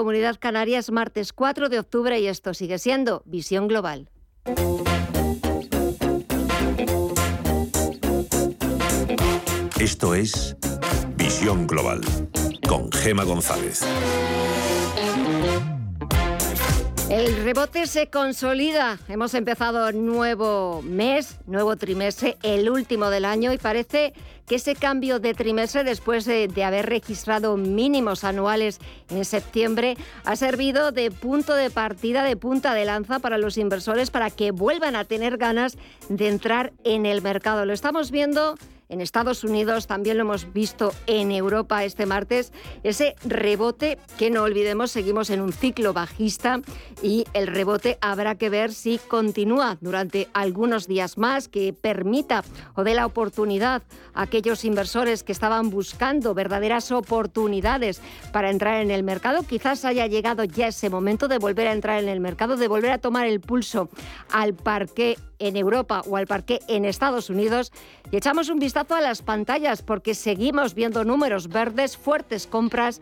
Comunidad Canaria es martes 4 de octubre y esto sigue siendo Visión Global. Esto es Visión Global con Gema González. El rebote se consolida. Hemos empezado nuevo mes, nuevo trimestre, el último del año y parece que ese cambio de trimestre después de, de, haber registrado mínimos anuales en septiembre ha servido de punto de partida, de punta de lanza para los inversores para que vuelvan a tener ganas de entrar en el mercado. Lo estamos viendo en Estados Unidos, también lo hemos visto en Europa este martes, ese rebote que no olvidemos, seguimos en un ciclo bajista y el rebote habrá que ver si continúa durante algunos días más, que permita o dé la oportunidad a aquellos inversores que estaban buscando verdaderas oportunidades para entrar en el mercado. Quizás haya llegado ya ese momento de volver a entrar en el mercado, de volver a tomar el pulso al parque en Europa o al parque en Estados Unidos y echamos un vistazo a las pantallas porque seguimos viendo números verdes, fuertes compras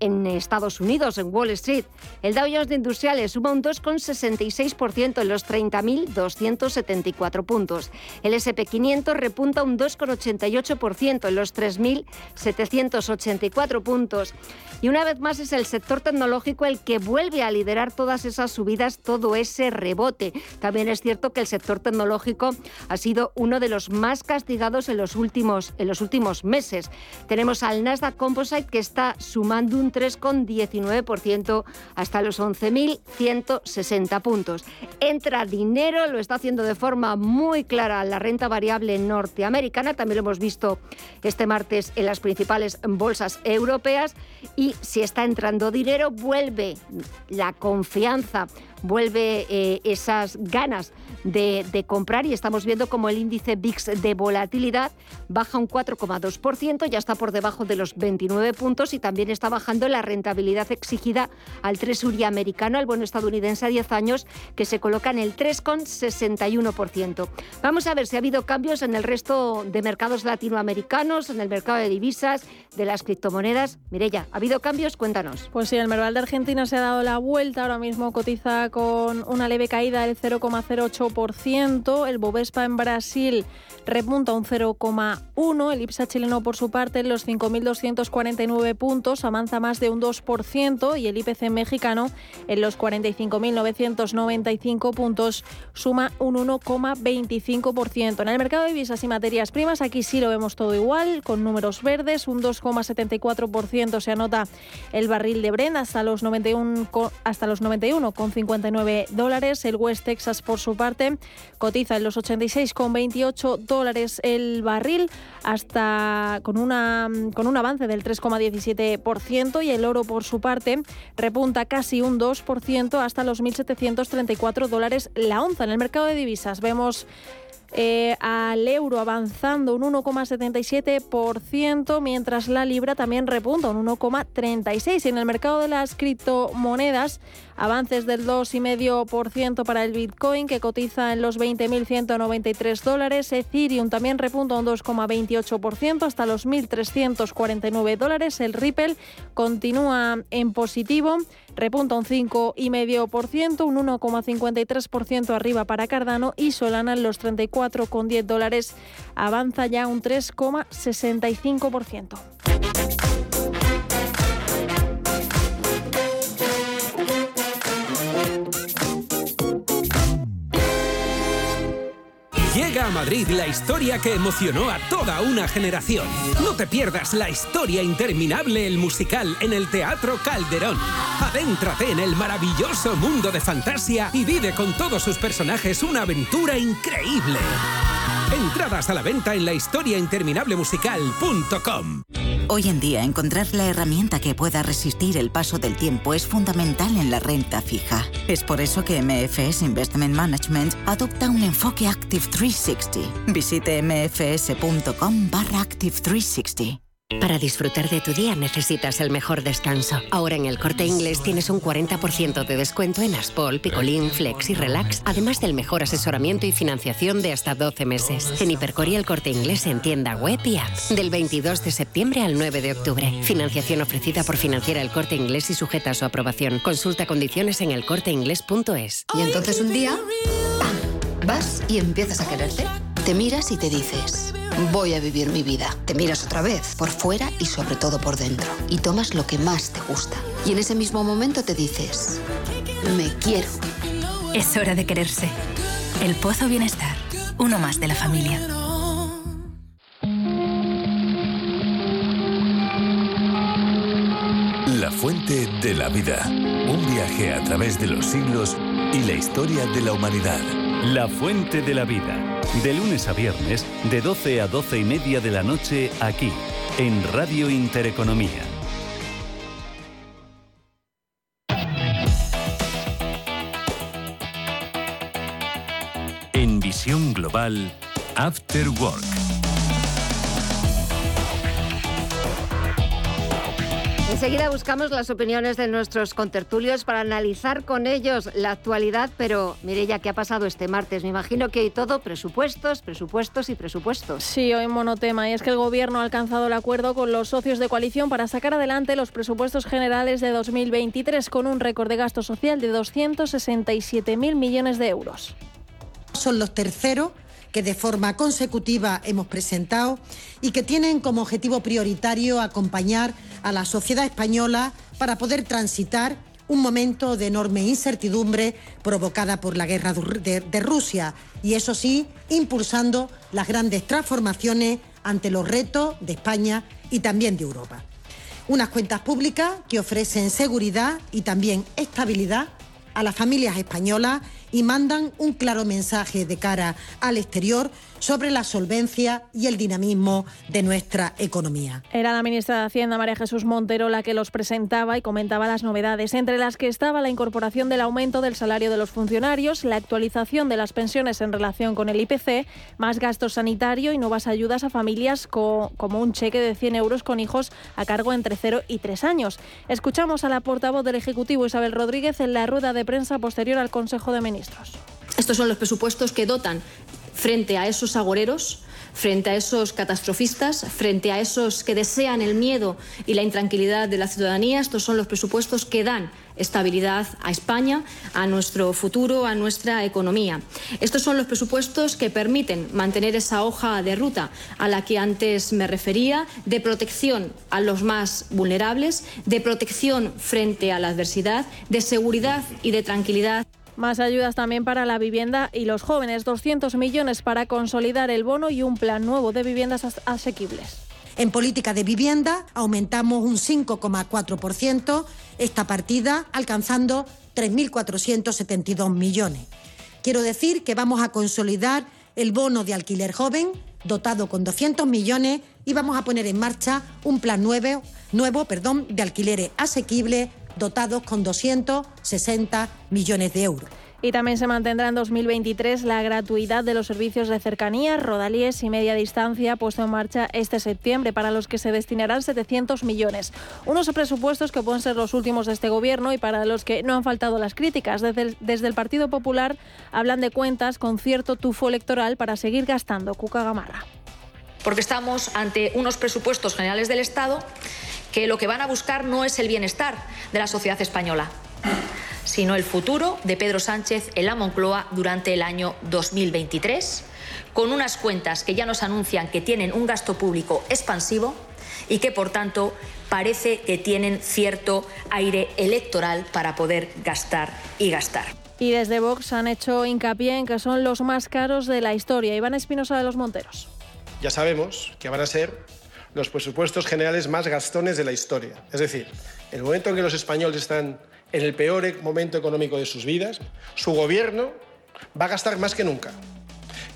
en Estados Unidos, en Wall Street. El Dow Jones de Industriales suma un 2,66% en los 30.274 puntos. El SP500 repunta un 2,88% en los 3.784 puntos. Y una vez más es el sector tecnológico el que vuelve a liderar todas esas subidas, todo ese rebote. También es cierto que el sector tecnológico ha sido uno de los más castigados en los últimos, en los últimos meses. Tenemos al Nasdaq Composite que está sumando un 3,19% hasta los 11.160 puntos. Entra dinero, lo está haciendo de forma muy clara la renta variable norteamericana, también lo hemos visto este martes en las principales bolsas europeas y si está entrando dinero, vuelve la confianza vuelve eh, esas ganas de, comprar y estamos viendo como el índice VIX de volatilidad baja un 4,2%, ya está por debajo de los 29 puntos y también está bajando la rentabilidad exigida al Treasury americano, al bono estadounidense a 10 años, que se coloca en el 3,61%. Vamos a ver si ha habido cambios en el resto de mercados latinoamericanos, en el mercado de divisas, de las criptomonedas. Mirella, ¿ha habido cambios? Cuéntanos. Pues sí, el Merval de Argentina se ha dado la vuelta, ahora mismo cotiza con una leve caída del 0,08%. El Bovespa en Brasil repunta un 0,1%. El IPSA chileno, por su parte, en los 5.249 puntos avanza más de un 2%. Y el IPC mexicano en los 45.995 puntos suma un 1,25%. En el mercado de divisas y materias primas, aquí sí lo vemos todo igual, con números verdes, un 2,74% se anota el barril de Brent hasta los 91, hasta los 91,50 dólares. El West Texas, por su parte, cotiza en los 86,28 dólares el barril, hasta con, una, con un avance del 3,17%. Y el oro, por su parte, repunta casi un 2% hasta los 1.734 dólares la onza. En el mercado de divisas vemos eh, al euro avanzando un 1,77%, mientras la libra también repunta un 1,36%. En el mercado de las criptomonedas, avances del 2,5% para el Bitcoin, que cotiza en los 20.193 dólares. Ethereum también repunta un 2,28% hasta los 1.349 dólares. El Ripple continúa en positivo repunta un 5,5%, un 1,53% arriba para Cardano y Solana en los 34,10 dólares avanza ya un 3,65%. Llega a Madrid la historia que emocionó a toda una generación. No te pierdas la historia interminable, el musical, en el Teatro Calderón. Adéntrate en el maravilloso mundo de fantasía y vive con todos sus personajes una aventura increíble. Entradas a la venta en la musical.com. Hoy en día encontrar la herramienta que pueda resistir el paso del tiempo es fundamental en la renta fija. Es por eso que MFS Investment Management adopta un enfoque Active 360. Visite mfs.com barra Active 360. Para disfrutar de tu día necesitas el mejor descanso. Ahora en el corte inglés tienes un 40% de descuento en Aspol, Picolín, Flex y Relax, además del mejor asesoramiento y financiación de hasta 12 meses. En Hipercor y el corte inglés en tienda web y app. Del 22 de septiembre al 9 de octubre. Financiación ofrecida por Financiera el corte inglés y sujeta a su aprobación. Consulta condiciones en elcorteinglés.es. Y entonces un día, ¡pam! Vas y empiezas a quererte. Te miras y te dices voy a vivir mi vida. Te miras otra vez, por fuera y sobre todo por dentro. Y tomas lo que más te gusta. Y en ese mismo momento te dices, me quiero. Es hora de quererse. El Pozo Bienestar, uno más de la familia. La fuente de la vida. Un viaje a través de los siglos y la historia de la humanidad. La fuente de la vida de lunes a viernes, de 12 a 12 y media de la noche, aquí, en Radio Intereconomía. En Visión Global, After Work. Enseguida buscamos las opiniones de nuestros contertulios para analizar con ellos la actualidad, pero mire ya qué ha pasado este martes. Me imagino que hay todo presupuestos, presupuestos y presupuestos. Sí, hoy monotema, y es que el Gobierno ha alcanzado el acuerdo con los socios de coalición para sacar adelante los presupuestos generales de 2023 con un récord de gasto social de 267.000 millones de euros. Son los terceros que de forma consecutiva hemos presentado y que tienen como objetivo prioritario acompañar a la sociedad española para poder transitar un momento de enorme incertidumbre provocada por la guerra de, Rusia y eso sí, impulsando las grandes transformaciones ante los retos de España y también de Europa. Unas cuentas públicas que ofrecen seguridad y también estabilidad a las familias españolas y mandan un claro mensaje de cara al exterior sobre la solvencia y el dinamismo de nuestra economía. Era la ministra de Hacienda, María Jesús Montero, la que los presentaba y comentaba las novedades, entre las que estaba la incorporación del aumento del salario de los funcionarios, la actualización de las pensiones en relación con el IPC, más gasto sanitario y nuevas ayudas a familias como un cheque de 100 euros con hijos a cargo entre 0 y 3 años. Escuchamos a la portavoz del Ejecutivo, Isabel Rodríguez, en la rueda de prensa posterior al Consejo de Ministros. Estos son los presupuestos que dotan frente a esos agoreros, frente a esos catastrofistas, frente a esos que desean el miedo y la intranquilidad de la ciudadanía. Estos son los presupuestos que dan estabilidad a España, a nuestro futuro, a nuestra economía. Estos son los presupuestos que permiten mantener esa hoja de ruta a la que antes me refería, de protección a los más vulnerables, de protección frente a la adversidad, de seguridad y de tranquilidad. Más ayudas también para la vivienda y los jóvenes, 200 millones para consolidar el bono y un plan nuevo de viviendas asequibles. En política de vivienda aumentamos un 5,4% esta partida, alcanzando 3.472 millones. Quiero decir que vamos a consolidar el bono de alquiler joven, dotado con 200 millones, y vamos a poner en marcha un plan nuevo, nuevo perdón, de alquileres asequibles dotados con 260 millones de euros. Y también se mantendrá en 2023 la gratuidad de los servicios de cercanía, rodalíes y media distancia puesto en marcha este septiembre, para los que se destinarán 700 millones. Unos presupuestos que pueden ser los últimos de este gobierno y para los que no han faltado las críticas. Desde el, desde el Partido Popular hablan de cuentas con cierto tufo electoral para seguir gastando. Cuca Gamarra. Porque estamos ante unos presupuestos generales del Estado que lo que van a buscar no es el bienestar de la sociedad española, sino el futuro de Pedro Sánchez en la Moncloa durante el año 2023, con unas cuentas que ya nos anuncian que tienen un gasto público expansivo y que, por tanto, parece que tienen cierto aire electoral para poder gastar y gastar. Y desde Vox han hecho hincapié en que son los más caros de la historia. Iván Espinosa de los Monteros. Ya sabemos que van a ser los presupuestos generales más gastones de la historia. Es decir, en el momento en que los españoles están en el peor momento económico de sus vidas, su gobierno va a gastar más que nunca.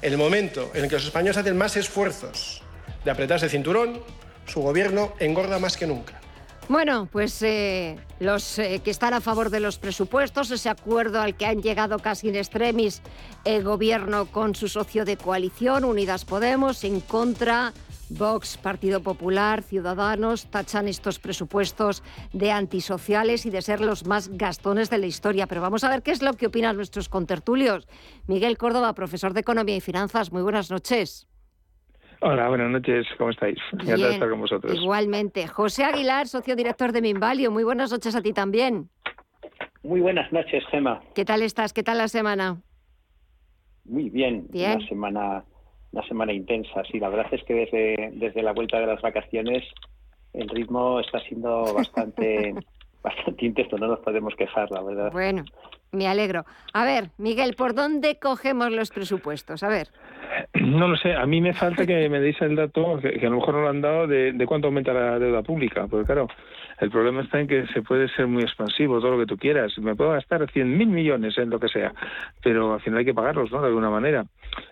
En el momento en el que los españoles hacen más esfuerzos de apretarse el cinturón, su gobierno engorda más que nunca. Bueno, pues eh, los eh, que están a favor de los presupuestos, ese acuerdo al que han llegado casi en extremis el gobierno con su socio de coalición, Unidas Podemos, en contra Vox, Partido Popular, Ciudadanos tachan estos presupuestos de antisociales y de ser los más gastones de la historia. Pero vamos a ver qué es lo que opinan nuestros contertulios. Miguel Córdoba, profesor de Economía y Finanzas, muy buenas noches. Hola, buenas noches, ¿cómo estáis? Bien, de estar con vosotros. Igualmente. José Aguilar, socio director de Minvalio, muy buenas noches a ti también. Muy buenas noches, Gema. ¿Qué tal estás? ¿Qué tal la semana? Muy bien, bien. una semana una semana intensa. Sí, la verdad es que desde, desde la vuelta de las vacaciones el ritmo está siendo bastante, bastante intenso, no nos podemos quejar, la verdad. Bueno, me alegro. A ver, Miguel, ¿por dónde cogemos los presupuestos? A ver. No lo sé, a mí me falta que me deis el dato, que, a lo mejor no lo han dado, de, de cuánto aumenta la deuda pública, porque claro, el problema está en que se puede ser muy expansivo, todo lo que tú quieras. Me puedo gastar 100.000 millones en lo que sea, pero al final hay que pagarlos, ¿no? De alguna manera.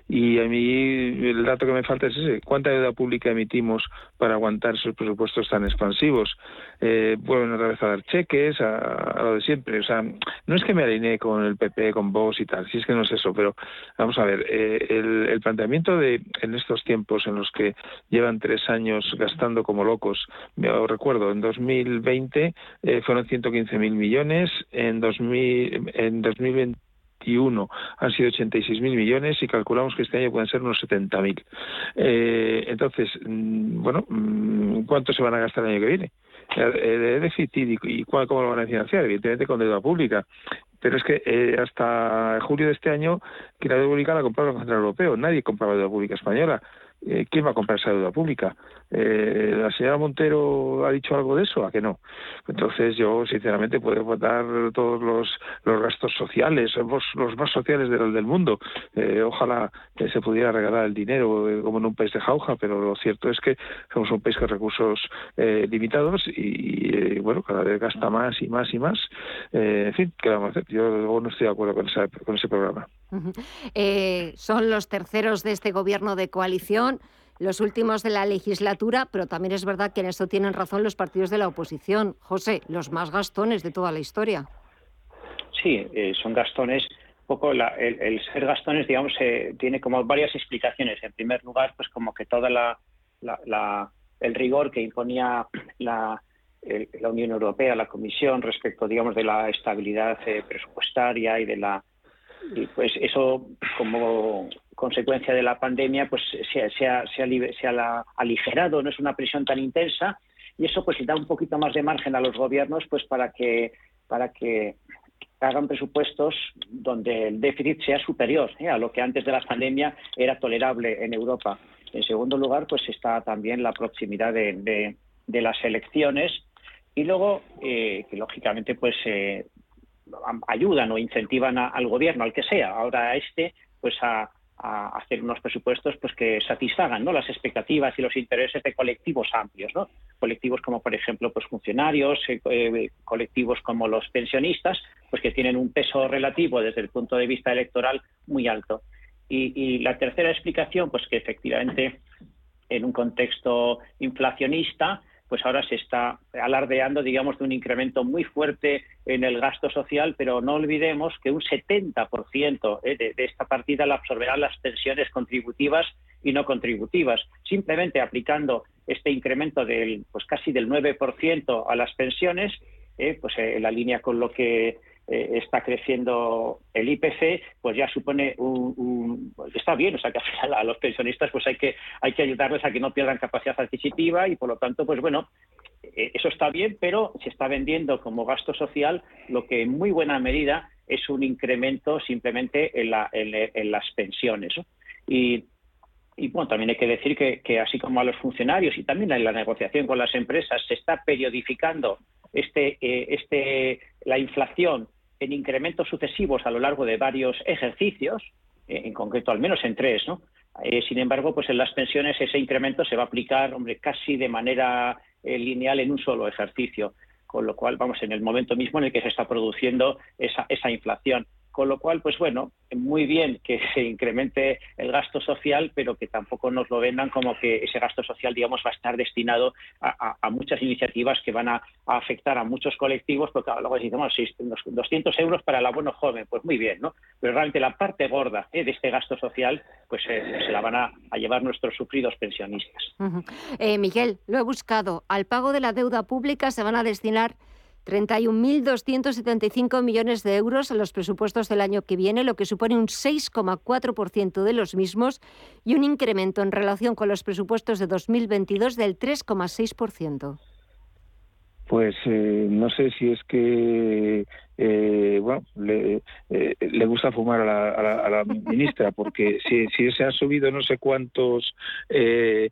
Y a mí el dato que me falta es ese. ¿Cuánta deuda pública emitimos para aguantar esos presupuestos tan expansivos? Eh, vuelven otra vez a dar cheques, a, lo de siempre. O sea, no es que me alinee con el PP, con vos y tal, si es que no es eso, pero vamos a ver, eh, el, el planteamiento de en estos tiempos en los que llevan tres años gastando como locos, me recuerdo, en 2000 2020 eh, fueron 115.000 millones, en, 2000, en 2021 han sido 86.000 millones y calculamos que este año pueden ser unos 70.000. Eh, entonces, mm, bueno, mm, ¿cuánto se van a gastar el año que viene? El déficit y, cómo lo van a financiar, evidentemente con deuda pública. Pero es que eh, hasta julio de este año, que la deuda pública la compraba el Central Europeo, nadie compraba deuda pública española. Eh, ¿quién va a comprar esa deuda pública? Eh, ¿La señora Montero ha dicho algo de eso? ¿A que no? Entonces yo, sinceramente, puedo votar todos los, los gastos sociales, somos los más sociales del, del mundo. Eh, ojalá se pudiera regalar el dinero como en un país de jauja, pero lo cierto es que somos un país con recursos limitados y, bueno, cada vez gasta más y más y más. en fin, ¿qué vamos a hacer? Yo no estoy de acuerdo con, con ese programa. Son los terceros de este gobierno de coalición los últimos de la legislatura, pero también es verdad que en esto tienen razón los partidos de la oposición. José, los más gastones de toda la historia. Sí, eh, son gastones. poco el, ser gastones, digamos, eh, tiene como varias explicaciones. En primer lugar, pues como que toda la, el rigor que imponía la, la Unión Europea, la Comisión, respecto, digamos, de la estabilidad eh, presupuestaria y de la y pues eso como consecuencia de la pandemia pues se, se, ha, se, ha, aligerado, no es una presión tan intensa y eso pues da un poquito más de margen a los gobiernos pues para que para que hagan presupuestos donde el déficit sea superior ¿eh? a lo que antes de la pandemia era tolerable en Europa. En segundo lugar, pues está también la proximidad de, de, las elecciones y luego, eh, que lógicamente, pues eh, ayudan o incentivan al gobierno, al que sea, ahora a este, pues a, hacer unos presupuestos pues que satisfagan ¿no? las expectativas y los intereses de colectivos amplios, ¿no? colectivos como por ejemplo pues funcionarios, eh, eh, colectivos como los pensionistas, pues que tienen un peso relativo desde el punto de vista electoral muy alto. Y, y la tercera explicación, pues que efectivamente en un contexto inflacionista, pues ahora se está alardeando, digamos, de un incremento muy fuerte en el gasto social, pero no olvidemos que un 70% eh, de, esta partida la absorberán las pensiones contributivas y no contributivas. Simplemente aplicando este incremento del, pues casi del 9% a las pensiones, eh, pues eh, en la línea con lo que está creciendo el IPC, pues ya supone un, está bien, o sea que a los pensionistas pues hay que hay que ayudarles a que no pierdan capacidad adquisitiva y por lo tanto pues bueno eh, eso está bien, pero se está vendiendo como gasto social lo que en muy buena medida es un incremento simplemente en, la, en, las pensiones. Y, bueno, también hay que decir que, que, así como a los funcionarios y también en la negociación con las empresas se está periodificando este, eh, este, la inflación en incrementos sucesivos a lo largo de varios ejercicios, eh, en concreto al menos en tres, ¿no? Eh, sin embargo, pues en las pensiones ese incremento se va a aplicar, hombre, casi de manera eh, lineal en un solo ejercicio, con lo cual vamos en el momento mismo en el que se está produciendo esa, esa inflación. Con lo cual, pues bueno, muy bien que se incremente el gasto social, pero que tampoco nos lo vendan como que ese gasto social, digamos, va a estar destinado a, muchas iniciativas que van a, afectar a muchos colectivos, porque luego decimos 200 euros para el abono joven, pues muy bien, ¿no? Pero realmente la parte gorda ¿eh? de este gasto social, pues eh, se la van a, llevar nuestros sufridos pensionistas. Eh, Miguel, lo he buscado. Al pago de la deuda pública se van a destinar 31.275 millones de euros en los presupuestos del año que viene, lo que supone un 6,4% de los mismos y un incremento en relación con los presupuestos de 2022 del 3,6%. Pues eh, no sé si es que eh, bueno, le, eh, le, gusta fumar a la, ministra, porque si, si, se han subido no sé cuántos, eh,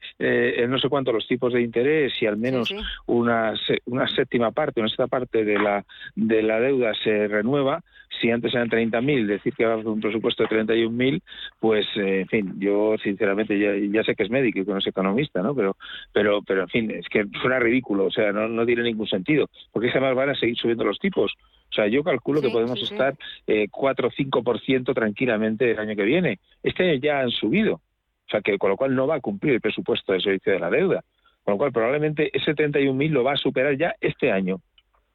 no sé cuántos los tipos de interés y al menos Una, una séptima parte, una sexta parte de la, de la deuda se renueva, si antes eran 30.000, decir que va a un presupuesto de 31.000, pues, en fin, yo sinceramente ya, sé que es médico y que no es economista, ¿no? Pero, pero, pero en fin, es que suena ridículo, o sea, no, no tiene ningún sentido, porque además van a seguir subiendo los tipos. O sea, yo calculo que podemos estar eh, 4 o 5% tranquilamente el año que viene. Este año ya han subido, o sea, que con lo cual no va a cumplir el presupuesto de servicio de la deuda. Con lo cual, probablemente ese 31.000 lo va a superar ya este año.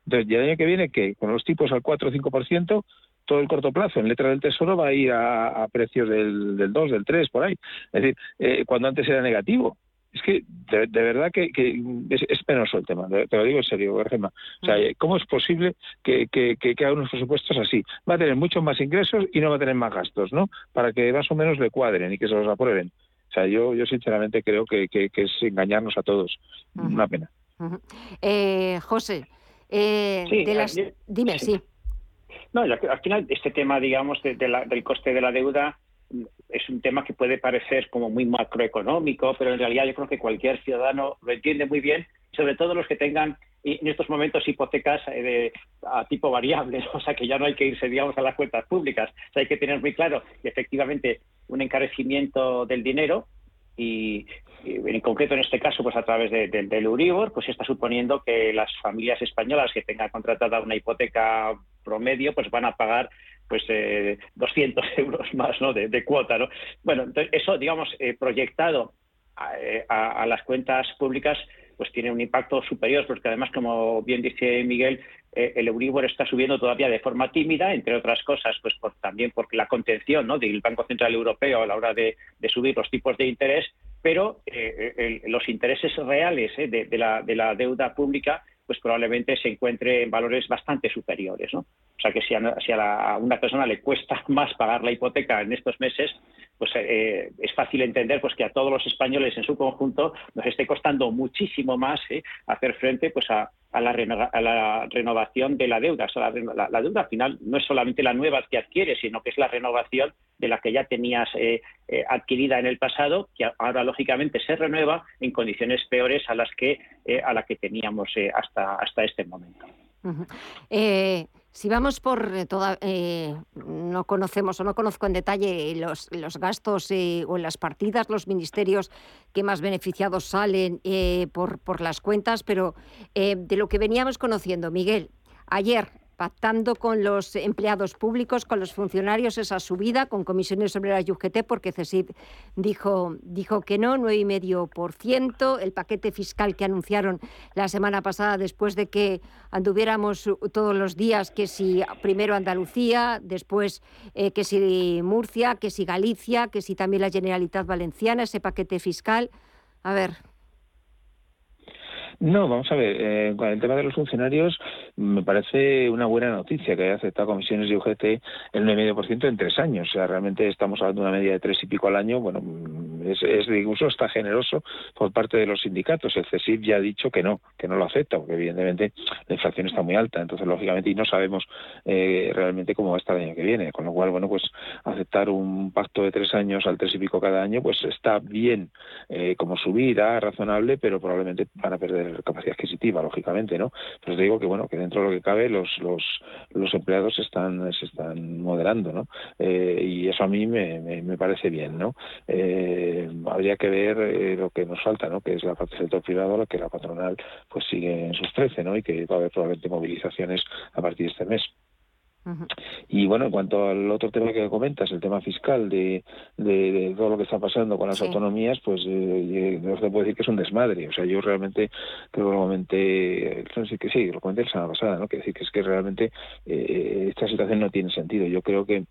Entonces, ¿y el año que viene qué? Con los tipos al 4 o 5%, todo el corto plazo en letra del Tesoro va a ir a, precios del, del 2, del 3, por ahí. Es decir, eh, cuando antes era negativo es que de, verdad que, es, penoso el tema, te lo digo en serio, Germa. O sea, ¿cómo es posible que, que, que, haga unos presupuestos así? Va a tener muchos más ingresos y no va a tener más gastos, ¿no? Para que más o menos le cuadren y que se los aprueben. O sea, yo, yo sinceramente creo que, es engañarnos a todos. Una pena. eh, José, eh, de las... dime, sí. No, al final este tema, digamos, del coste de la deuda es un tema que puede parecer como muy macroeconómico, pero en realidad yo creo que cualquier ciudadano lo entiende muy bien, sobre todo los que tengan en estos momentos hipotecas eh, de, a tipo variable, o sea que ya no hay que irse, digamos, a las cuentas públicas. Hay que tener muy claro que efectivamente un encarecimiento del dinero y, en concreto en este caso, pues a través del Euribor, pues está suponiendo que las familias españolas que tengan contratada una hipoteca promedio, pues van a pagar pues eh, 200 euros más ¿no? de, cuota. ¿no? Bueno, entonces eso, digamos, eh, proyectado eh, a, las cuentas públicas, pues tiene un impacto superior, porque además, como bien dice Miguel, eh, el Euribor está subiendo todavía de forma tímida, entre otras cosas, pues por, también porque la contención ¿no? del Banco Central Europeo a la hora de, subir los tipos de interés, pero los intereses reales de, la, de la deuda pública pues probablemente se encuentre en valores bastante superiores. ¿no? O sea que si a, una persona le cuesta más pagar la hipoteca en estos meses, pues eh, es fácil entender pues que a todos los españoles en su conjunto nos esté costando muchísimo más ¿eh? hacer frente pues a, la renovación de la deuda. la, deuda al final no es solamente la nueva que adquiere, sino que es la renovación de la que ya tenías eh, adquirida en el pasado, que ahora lógicamente se renueva en condiciones peores a las que a la que teníamos hasta hasta este momento. Si vamos por eh, toda, eh, no conocemos o no conozco en detalle los, los gastos eh, o las partidas, los ministerios que más beneficiados salen por, por las cuentas, pero de lo que veníamos conociendo, Miguel, ayer pactando con los empleados públicos, con los funcionarios esa subida, con comisiones obreras y UGT, porque CESID dijo, dijo que no, 9,5%. El paquete fiscal que anunciaron la semana pasada, después de que anduviéramos todos los días, que si primero Andalucía, después eh, que si Murcia, que si Galicia, que si también la Generalitat Valenciana, ese paquete fiscal. A ver, no, vamos a ver, eh, con el tema de los funcionarios me parece una buena noticia que haya aceptado comisiones de UGT el 9,5% en tres años. O sea, realmente estamos hablando de una media de tres y pico al año. Bueno, es, es incluso está generoso por parte de los sindicatos. El CESIF ya ha dicho que no, que no lo acepta, porque evidentemente la inflación está muy alta. Entonces, lógicamente, y no sabemos eh, realmente cómo va a estar el año que viene. Con lo cual, bueno, pues aceptar un pacto de tres años al tres y pico cada año, pues está bien eh, como subida, razonable, pero probablemente van a perder capacidad adquisitiva, lógicamente, ¿no? Pero te digo que, bueno, que dentro de lo que cabe los, los, los empleados están, se están moderando, ¿no? Eh, y eso a mí me, me, parece bien, ¿no? Eh, habría que ver eh, lo que nos falta, ¿no? Que es la parte del sector privado, que la patronal pues sigue en sus 13, ¿no? Y que va a haber probablemente movilizaciones a partir de este mes. Y bueno, en cuanto al otro tema que comentas, el tema fiscal de, de, todo lo que está pasando con las autonomías, pues eh, no se puede decir que es un desmadre. O sea, yo realmente creo que lo comenté, sí que sí, lo comenté la semana pasada, ¿no? Que decir que es que realmente eh, esta situación no tiene sentido. Yo creo que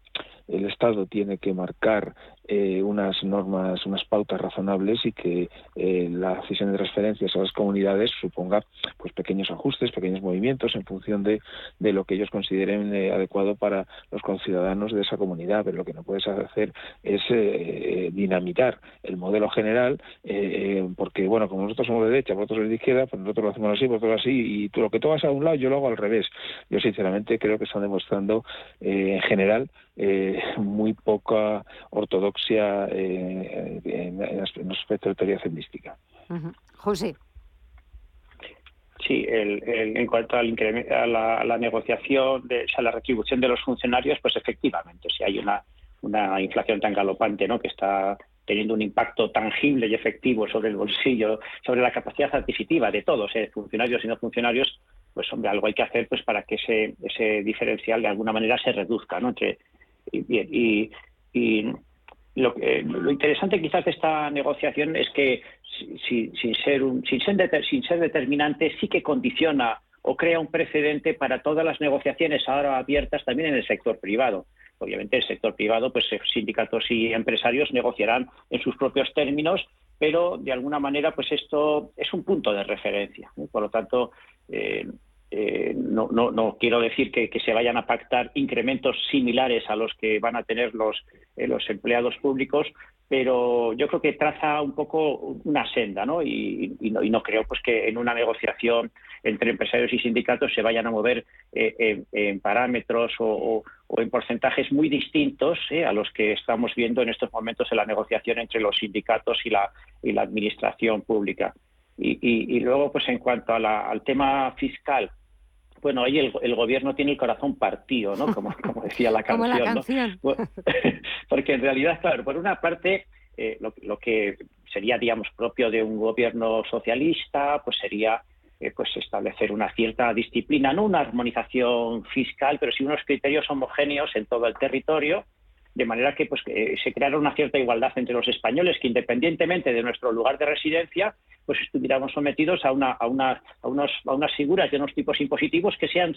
el Estado tiene que marcar eh, unas normas, unas pautas razonables y que eh, la cesión de transferencias a las comunidades suponga pues pequeños ajustes, pequeños movimientos en función de, de lo que ellos consideren eh, adecuado para los conciudadanos de esa comunidad. Pero lo que no puedes hacer es dinamitar el modelo general, porque bueno, como nosotros somos de derecha, vosotros de izquierda, pues nosotros lo hacemos así, vosotros así, y tú lo que tú hagas a un lado, yo lo hago al revés. Yo sinceramente creo que están demostrando en general muy poca ortodoxia eh, en, en, aspecto de teoría feminística. José. Sí, en cuanto al a, la, a la negociación, de, o la retribución de los funcionarios, pues efectivamente, si hay una, una inflación tan galopante ¿no? que está teniendo un impacto tangible y efectivo sobre el bolsillo, sobre la capacidad adquisitiva de todos, ¿eh? funcionarios y no funcionarios, pues hombre, algo hay que hacer pues para que ese, ese diferencial de alguna manera se reduzca, ¿no? Entre, bien, y, lo, lo, interesante quizás de esta negociación es que sin, ser un, sin, ser sin ser determinante sí que condiciona o crea un precedente para todas las negociaciones ahora abiertas también en el sector privado. Obviamente el sector privado, pues eh, sindicatos y empresarios negociarán en sus propios términos, pero de alguna manera, pues esto es un punto de referencia. Por lo tanto, eh, eh, no, no, no, quiero decir que, se vayan a pactar incrementos similares a los que van a tener los, eh, los empleados públicos, pero yo creo que traza un poco una senda, ¿no? Y, no, creo pues que en una negociación entre empresarios y sindicatos se vayan a mover eh, en, parámetros o, en porcentajes muy distintos a los que estamos viendo en estos momentos en la negociación entre los sindicatos y la, y la administración pública. Y, luego, pues en cuanto al tema fiscal, bueno, ahí el, gobierno tiene el corazón partido, ¿no? Como, decía la canción. Porque en realidad, claro, por una parte, eh, lo, que sería, digamos, propio de un gobierno socialista, pues sería eh, pues establecer una cierta disciplina, no una armonización fiscal, pero sí unos criterios homogéneos en todo el territorio, de manera que pues que se creara una cierta igualdad entre los españoles, que independientemente de nuestro lugar de residencia, pues estuviéramos sometidos a, una, a, una, a, unos, a unas figuras de unos tipos impositivos que sean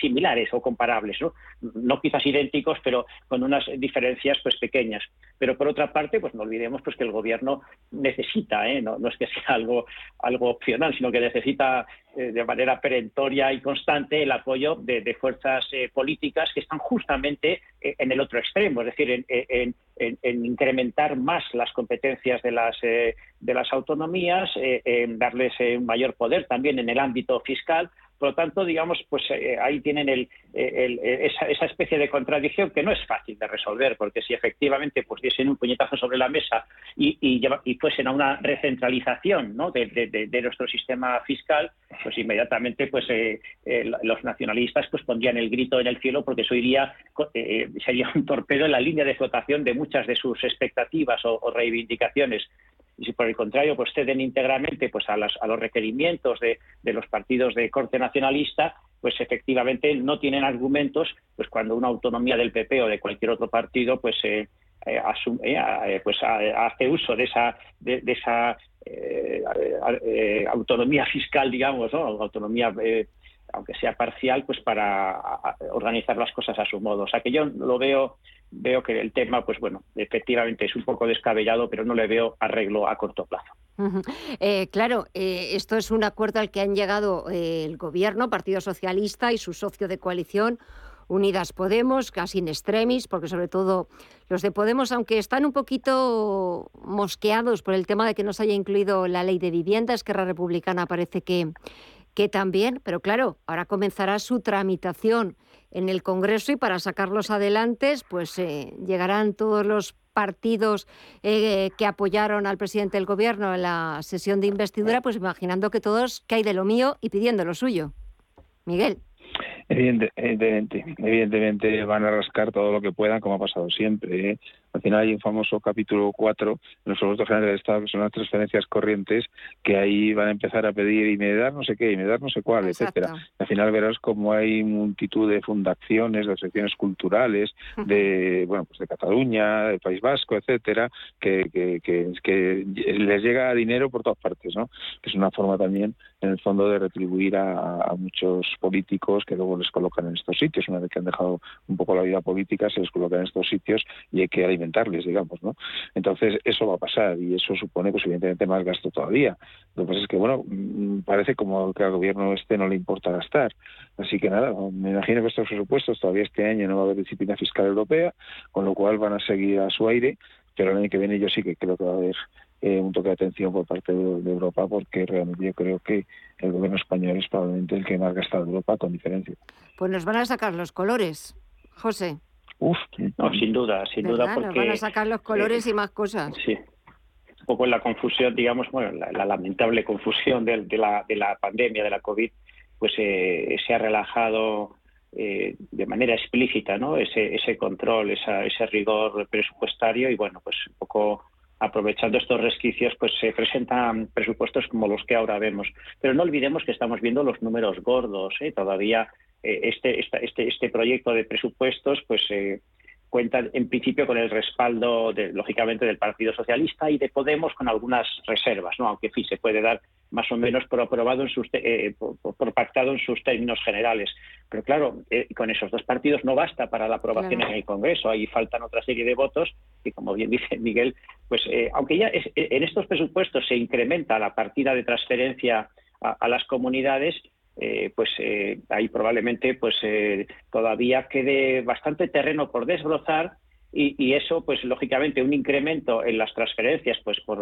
similares o comparables, ¿no? no quizás idénticos, pero con unas diferencias pues pequeñas. Pero por otra parte, pues no olvidemos pues que el gobierno necesita, ¿eh? no, no es que sea algo, algo opcional, sino que necesita eh, de manera perentoria y constante el apoyo de, fuerzas eh, políticas que están justamente en el otro extremo, es decir, en, en, incrementar más las competencias de las, de las autonomías, en darles un mayor poder también en el ámbito fiscal, por lo tanto, digamos, pues eh, ahí tienen el, esa, especie de contradicción que no es fácil de resolver, porque si efectivamente pues diesen un puñetazo sobre la mesa y, fuesen a una recentralización ¿no? de, nuestro sistema fiscal, pues inmediatamente pues eh, eh, los nacionalistas pues pondrían el grito en el cielo porque eso iría sería un torpedo en la línea de flotación de muchas de sus expectativas o reivindicaciones y si por el contrario pues ceden íntegramente pues a, las, a los requerimientos de, de, los partidos de corte nacionalista pues efectivamente no tienen argumentos pues cuando una autonomía del PP o de cualquier otro partido pues eh, eh, asume, eh, pues hace uso de esa de, esa autonomía fiscal digamos ¿no? autonomía aunque sea parcial pues para organizar las cosas a su modo o sea que yo lo veo veo que el tema, pues bueno, efectivamente es un poco descabellado, pero no le veo arreglo a corto plazo. Eh, claro, eh, esto es un acuerdo al que han llegado eh, el Gobierno, Partido Socialista y su socio de coalición, Unidas Podemos, casi en extremis, porque sobre todo los de Podemos, aunque están un poquito mosqueados por el tema de que no se haya incluido la ley de vivienda, Esquerra Republicana parece que, que también, pero claro, ahora comenzará su tramitación en el Congreso y para sacarlos adelante, pues eh, llegarán todos los partidos eh, que apoyaron al presidente del gobierno en la sesión de investidura, pues imaginando que todos que hay de lo mío y pidiendo lo suyo. Miguel. Evidentemente, evidentemente van a rascar todo lo que puedan, como ha pasado siempre. ¿eh? Al final hay un famoso capítulo 4 en los presupuestos generales del Estado, que son las transferencias corrientes, que ahí van a empezar a pedir y me dar no sé qué, y me dar no sé cuál, etcétera. Al final verás como hay multitud de fundaciones, de secciones culturales, de bueno pues de Cataluña, del País Vasco, etcétera, que, que, que, que les llega dinero por todas partes, ¿no? Es una forma también en el fondo de retribuir a, muchos políticos que luego les colocan en estos sitios. Una vez que han dejado un poco la vida política, se les colocan en estos sitios y hay que alimentarles, digamos, ¿no? Entonces, eso va a pasar y eso supone, pues, evidentemente, más gasto todavía. Lo que pasa es que, bueno, mm, parece como que al gobierno este no le importa gastar. Así que nada, me imagino que estos presupuestos todavía este año no va a haber disciplina fiscal europea, con lo cual van a seguir a su aire, pero el año que viene yo sí que creo que va a haber eh, un toque de atención por parte de, Europa porque realmente yo creo que el gobierno español es probablemente el que más gasta de Europa con diferencia. Pues nos van a sacar los colores, José. Uf, no, sin duda, sin duda porque... Nos van a sacar los colores y más cosas. Sí, un poco la confusión, digamos, bueno, la, lamentable confusión de, la, de la pandemia, de la COVID, pues eh, se ha relajado eh, de manera explícita, ¿no? Ese, ese control, esa, ese rigor presupuestario y, bueno, pues un poco aprovechando estos resquicios, pues se presentan presupuestos como los que ahora vemos. Pero no olvidemos que estamos viendo los números gordos. ¿eh? Todavía eh, este, este, este proyecto de presupuestos, pues eh, cuenta en principio con el respaldo, de, lógicamente, del Partido Socialista y de Podemos con algunas reservas, ¿no? aunque sí se puede dar más o menos por aprobado en sus eh, por, pactado en sus términos generales. Pero claro, eh, con esos dos partidos no basta para la aprobación en el Congreso. Ahí faltan otra serie de votos y, como bien dice Miguel, pues eh, aunque ya en estos presupuestos se incrementa la partida de transferencia a las comunidades, eh, pues eh, ahí probablemente pues eh, todavía quede bastante terreno por desbrozar y, eso pues lógicamente un incremento en las transferencias pues por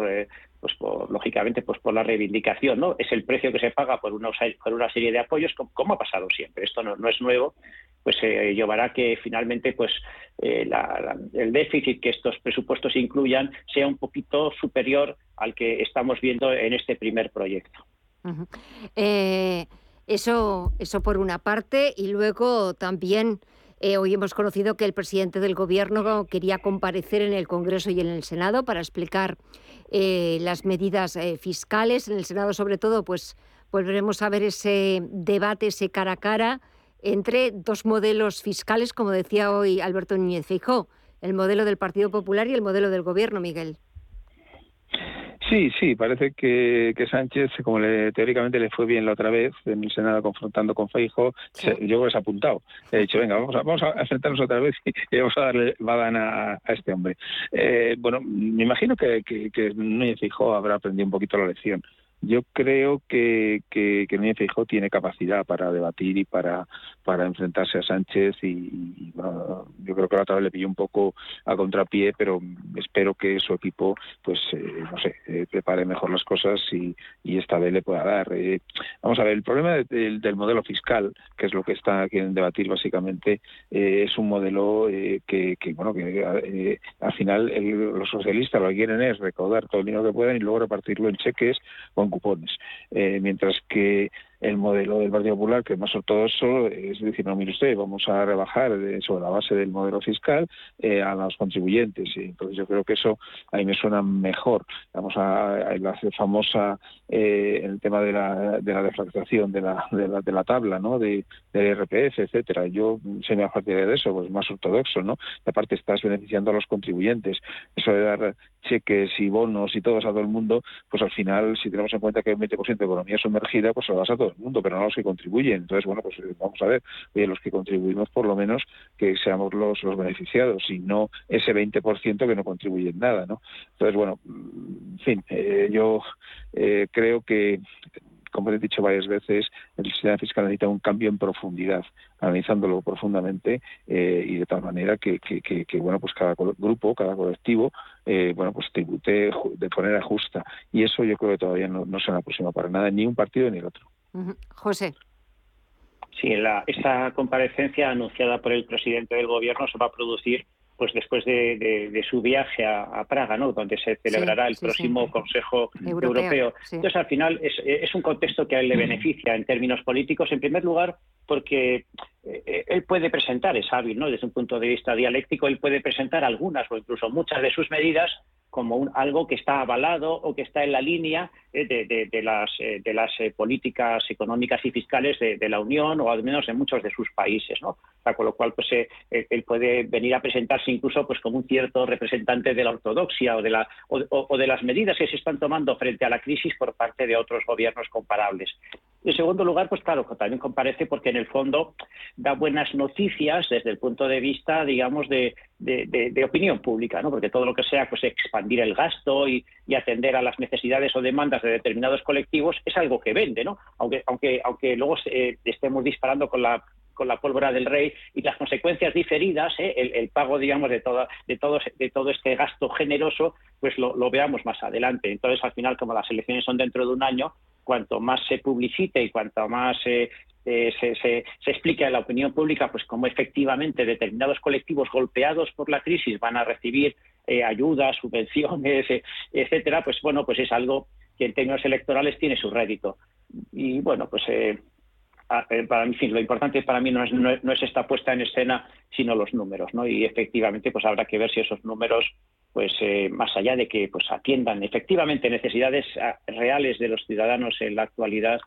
pues lógicamente pues por la reivindicación no es el precio que se paga por una por serie de apoyos como, ha pasado siempre. Esto no, es nuevo pues llevará que finalmente pues el déficit que estos presupuestos incluyan sea un poquito superior al que estamos viendo en este primer proyecto. Eso, eso por una parte, y luego también eh, hoy hemos conocido que el presidente del Gobierno quería comparecer en el Congreso y en el Senado para explicar eh, las medidas eh, fiscales. En el Senado, sobre todo, pues volveremos a ver ese debate, ese cara a cara entre dos modelos fiscales, como decía hoy Alberto Núñez Feijóo, el modelo del Partido Popular y el modelo del Gobierno, Miguel. Sí, sí, parece que, Sánchez, como le, teóricamente le fue bien la otra vez en el Senado confrontando con Feijo, yo creo que se ha apuntado. He dicho, venga, vamos a, vamos a enfrentarnos otra vez y, vamos a darle badana a, este hombre. Eh, bueno, me imagino que, que, que Núñez Feijo habrá aprendido un poquito la lección. Yo creo que, que, que Núñez Feijóo tiene capacidad para debatir y para, para enfrentarse a Sánchez y, yo creo que la otra vez le pilló un poco a contrapié, pero espero que su equipo, pues, eh, no sé, eh, prepare mejor las cosas y, y, esta vez le pueda dar. Eh, vamos a ver, el problema del, modelo fiscal, que es lo que está quieren debatir básicamente, es un modelo que, que, bueno, que al final los socialistas lo que quieren es recaudar todo el dinero que puedan y luego repartirlo en cheques con cupones, eh, mientras que el modelo del Partido Popular, que es más ortodoxo, es decir, no, mire usted, vamos a rebajar sobre la base del modelo fiscal eh, a los contribuyentes. Y entonces yo creo que eso a mí me suena mejor. Vamos a, la famosa, eh, el tema de la, de la defractación de la, de la, de la tabla, ¿no? De, del RPF, etcétera. Yo sé me partidario de eso, pues más ortodoxo, ¿no? Y aparte estás beneficiando a los contribuyentes. Eso de dar cheques y bonos y todos a todo el mundo, pues al final, si tenemos en cuenta que hay un 20% de economía sumergida, pues lo das a todo el mundo, pero no los que contribuyen. Entonces, bueno, pues eh, vamos a ver, oye, los que contribuimos por lo menos que seamos los, los beneficiados y no ese 20% que no contribuyen nada, ¿no? Entonces, bueno, en fin, eh, yo eh, creo que como he dicho varias veces, el sistema fiscal necesita un cambio en profundidad, analizándolo profundamente y de tal manera que, bueno, pues cada grupo, cada colectivo, bueno, pues tribute de manera justa. Y eso yo creo que todavía no, se aproxima para nada ni un partido ni el otro. José. Sí, la, esa comparecencia anunciada por el presidente del Gobierno se va a producir pues después de, su viaje a, Praga, ¿no? donde se celebrará el próximo Consejo Europeo. Entonces, al final, es, un contexto que a él le beneficia en términos políticos, en primer lugar, porque eh, él puede presentar, es hábil, ¿no? desde un punto de vista dialéctico, él puede presentar algunas o incluso muchas de sus medidas como un, algo que está avalado o que está en la línea eh, de, las, eh, eh, políticas económicas y fiscales de, la Unión o al menos en muchos de sus países, ¿no? con lo cual, pues él puede venir a presentarse incluso pues como un cierto representante de la ortodoxia o de la o, de las medidas que se están tomando frente a la crisis por parte de otros gobiernos comparables. En segundo lugar, pues claro, también comparece porque en el fondo da buenas noticias desde el punto de vista, digamos, de, de, opinión pública, ¿no? Porque todo lo que sea pues expandir el gasto y, atender a las necesidades o demandas de determinados colectivos es algo que vende, ¿no? Aunque, aunque, aunque luego eh, estemos disparando con la con la pólvora del rey y las consecuencias diferidas, ¿eh? el, pago, digamos, de todo, de todo, de todo este gasto generoso, pues lo, veamos más adelante. Entonces, al final, como las elecciones son dentro de un año, cuanto más se publicite y cuanto más eh, eh, se, se, explica en la opinión pública pues cómo efectivamente determinados colectivos golpeados por la crisis van a recibir eh, ayudas, subvenciones, eh, etcétera, pues bueno, pues es algo que en términos electorales tiene su rédito. Y bueno, pues para mí, lo importante para mí no es, no, es esta puesta en escena, sino los números, ¿no? Y efectivamente, pues habrá que ver si esos números pues más allá de que pues atiendan efectivamente necesidades ah, reales de los ciudadanos en la actualidad,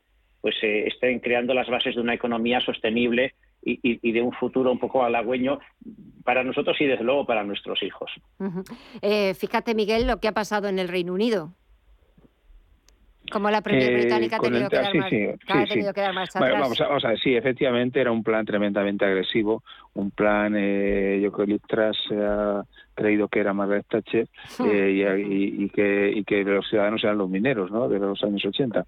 pues eh, estén creando las bases de una economía sostenible y, de un futuro un poco halagüeño para nosotros y desde luego para nuestros hijos. Eh, fíjate, Miguel, lo que ha pasado en el Reino Unido. Como la Premier eh, británica ha tenido, que, dar más, bueno, vamos, a, ver, sí, efectivamente era un plan tremendamente agresivo, un plan, yo creo que Tras ha creído que era Margaret Thatcher y, que, y que los ciudadanos eran los mineros ¿no? de los años 80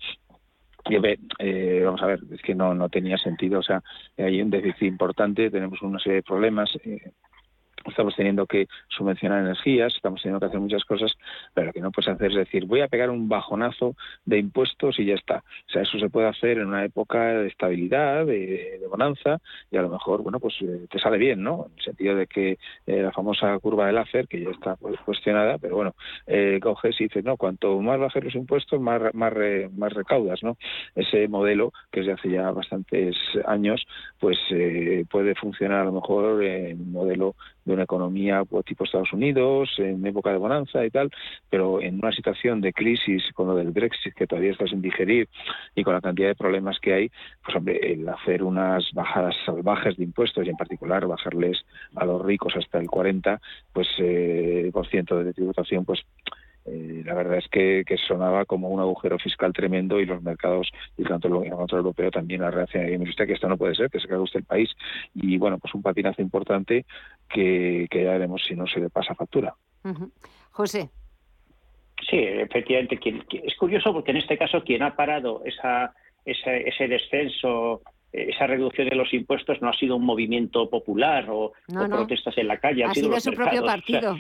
eh, vamos a ver, es que no, no tenía sentido. O sea, hay un déficit importante, tenemos una serie de problemas. Eh, estamos teniendo que subvencionar energías, estamos teniendo que hacer muchas cosas, pero lo que no puedes hacer es decir, voy a pegar un bajonazo de impuestos y ya está. O sea, eso se puede hacer en una época de estabilidad, de, bonanza, y a lo mejor, bueno, pues eh, te sale bien, ¿no? En el sentido de que eh, la famosa curva del láser, que ya está pues, cuestionada, pero bueno, eh, coges y dices, no, cuanto más bajes los impuestos, más, más, más recaudas, ¿no? Ese modelo, que es de hace ya bastantes años, pues puede funcionar a lo mejor en un modelo de una economía pues, tipo Estados Unidos, en época de bonanza y tal, pero en una situación de crisis con lo del Brexit que todavía está sin digerir y con la cantidad de problemas que hay, pues hombre, el hacer unas bajadas salvajes de impuestos y en particular bajarles a los ricos hasta el 40 pues eh, por ciento de tributación, pues eh, la verdad es que, sonaba como un agujero fiscal tremendo y los mercados y tanto el Banco Europeo también la reacción y usted que esto no puede ser, que se cae usted el país y bueno, pues un patinazo importante que, ya veremos si no se le pasa factura. José. Sí, efectivamente. es curioso porque en este caso quien ha parado esa, ese descenso esa reducción de los impuestos no ha sido un movimiento popular o, protestas en la calle. Ha, sido, su propio partido.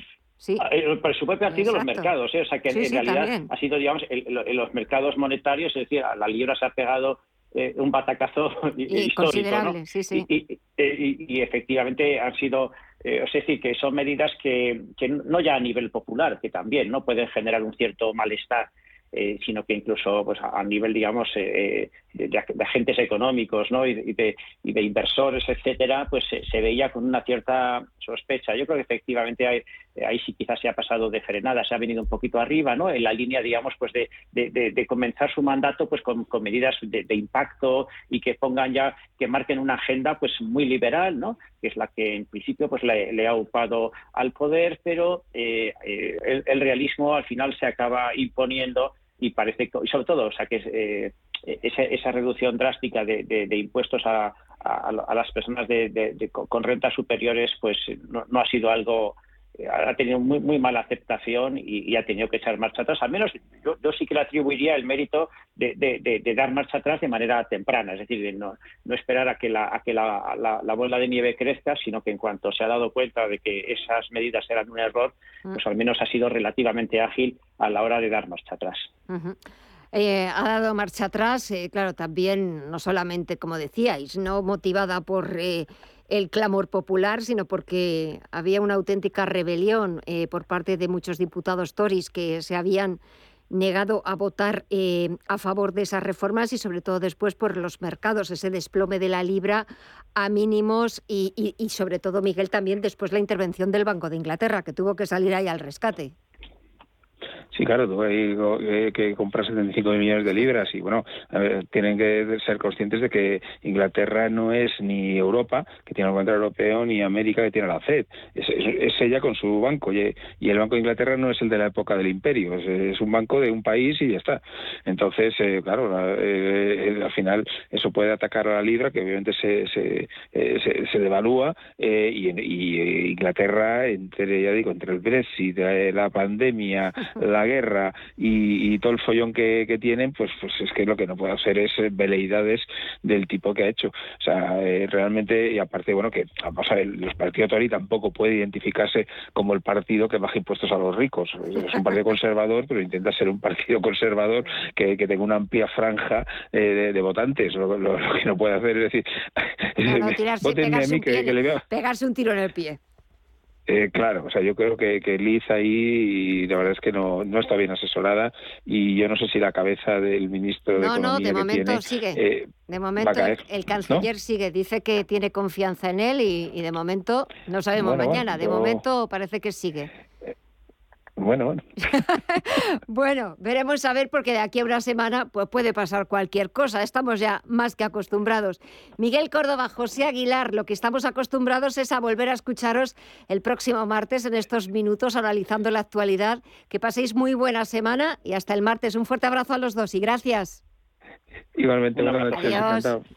Eh, por su propio partido los mercados, ¿eh? o sea que en, realidad ha sido, digamos, en los mercados monetarios, es decir, la libra se ha pegado eh, un batacazo histórico, ¿no? y, efectivamente han sido, es decir, que son medidas que, que no ya a nivel popular, que también no pueden generar un cierto malestar eh, sino que incluso pues, a, nivel, digamos, eh, de, agentes económicos ¿no? y, de, inversores, etcétera, pues se, veía con una cierta sospecha. Yo creo que efectivamente hay, ahí sí quizás se ha pasado de frenada, se ha venido un poquito arriba, ¿no? En la línea, digamos, pues de, comenzar su mandato pues con, medidas de, impacto y que pongan ya, que marquen una agenda pues muy liberal, ¿no? Que es la que en principio pues le, ha upado al poder, pero eh, el realismo al final se acaba imponiendo y parece que, y sobre todo, o sea, que eh, esa, reducción drástica de, impuestos a, las personas de, con rentas superiores, pues no, ha sido algo ha tenido muy, muy mala aceptación y, ha tenido que echar marcha atrás. Al menos yo, sí que le atribuiría el mérito de, dar marcha atrás de manera temprana, es decir, de no, no esperar a que, la, a que la, la, bola de nieve crezca, sino que en cuanto se ha dado cuenta de que esas medidas eran un error, mm. pues al menos ha sido relativamente ágil a la hora de dar marcha atrás. Eh, ha dado marcha atrás, eh, claro, también no solamente, como decíais, no motivada por eh, el clamor popular, sino porque había una auténtica rebelión eh, por parte de muchos diputados Tories que se habían negado a votar eh, a favor de esas reformas y sobre todo después por los mercados, ese desplome de la libra a mínimos y, y sobre todo, Miguel, también después la intervención del Banco de Inglaterra, que tuvo que salir ahí al rescate. Sí, claro, tú hay que comprar 75 millones de libras y bueno, tienen que ser conscientes de que Inglaterra no es ni Europa, que tiene el Banco Europeo, ni América, que tiene la FED. Es, ella con su banco y, el Banco de Inglaterra no es el de la época del imperio, es, un banco de un país y ya está. Entonces, eh, claro, eh, al final eso puede atacar a la libra, que obviamente se, se, eh, se, devalúa y, y, Inglaterra, entre, ya digo, entre el Brexit, la pandemia, la guerra y, todo el follón que, tienen, pues, pues es que lo que no puede hacer es eh, veleidades del tipo que ha hecho. O sea, eh, realmente, y aparte, bueno, que vamos a ver, los partidos Tory tampoco puede identificarse como el partido que baja impuestos a los ricos. Es un partido conservador, pero intenta ser un partido conservador que, tenga una amplia franja eh, de, votantes. Lo, que no puede hacer es decir, pegarse un tiro en el pie. Eh, claro, o sea, yo creo que, que Liz ahí, la verdad es que no, no está bien asesorada y yo no sé si la cabeza del ministro de Economía No, de momento sigue. Eh, de momento el, canciller sigue, dice que tiene confianza en él y, de momento no sabemos mañana. De momento parece que sigue. Bueno, bueno. bueno, veremos a ver porque de aquí a una semana pues puede pasar cualquier cosa. Estamos ya más que acostumbrados. Miguel Córdoba, José Aguilar, lo que estamos acostumbrados es a volver a escucharos el próximo martes en estos minutos analizando la actualidad. Que paséis muy buena semana y hasta el martes. Un fuerte abrazo a los dos y gracias. Igualmente, buenas noches.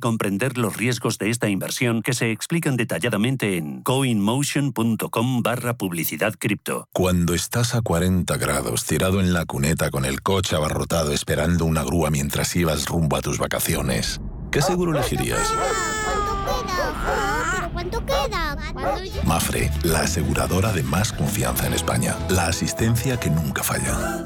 comprender los riesgos de esta inversión que se explican detalladamente en coinmotion.com barra publicidad cripto. Cuando estás a 40 grados tirado en la cuneta con el coche abarrotado esperando una grúa mientras ibas rumbo a tus vacaciones, ¿qué seguro elegirías? Mafre, la aseguradora de más confianza en España. La asistencia que nunca falla.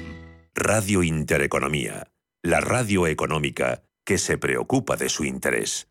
Radio Intereconomía, la radio económica que se preocupa de su interés.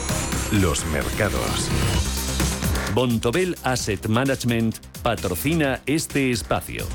Los mercados. Bontobel Asset Management patrocina este espacio.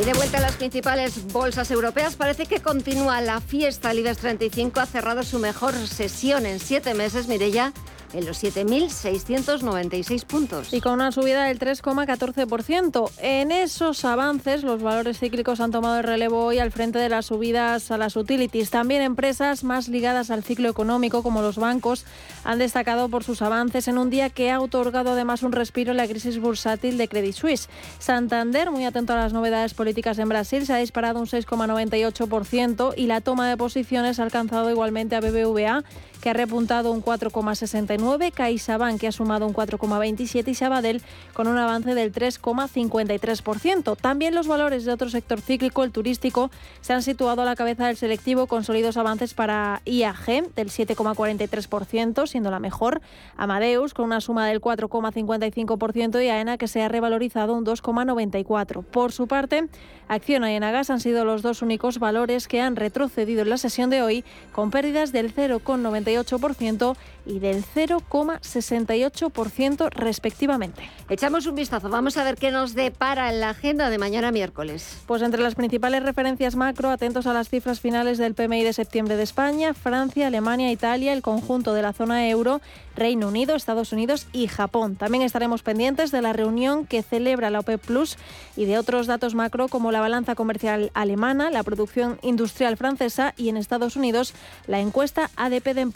Y de vuelta a las principales bolsas europeas, parece que continúa la fiesta. El IBEX 35 ha cerrado su mejor sesión en siete meses, Mirella en los 7.696 puntos. Y con una subida del 3,14%. En esos avances, los valores cíclicos han tomado el relevo hoy al frente de las subidas a las utilities. También empresas más ligadas al ciclo económico, como los bancos, han destacado por sus avances en un día que ha otorgado además un respiro en la crisis bursátil de Credit Suisse. Santander, muy atento a las novedades políticas en Brasil, se ha disparado un 6,98% y la toma de posiciones ha alcanzado igualmente a BBVA que ha repuntado un 4,69, CaixaBank que ha sumado un 4,27 y Sabadell con un avance del 3,53%. También los valores de otro sector cíclico, el turístico, se han situado a la cabeza del selectivo con sólidos avances para IAG del 7,43%, siendo la mejor, Amadeus con una suma del 4,55% y AENA que se ha revalorizado un 2,94%. Por su parte, Acciona y Enagas han sido los dos únicos valores que han retrocedido en la sesión de hoy con pérdidas del 0,98% y del 0,68% respectivamente. Echamos un vistazo, vamos a ver qué nos depara en la agenda de mañana miércoles. Pues entre las principales referencias macro, atentos a las cifras finales del PMI de septiembre de España, Francia, Alemania, Italia, el conjunto de la zona euro, Reino Unido, Estados Unidos y Japón. También estaremos pendientes de la reunión que celebra la OPEP Plus y de otros datos macro como la balanza comercial alemana, la producción industrial francesa y en Estados Unidos la encuesta ADP de empleo.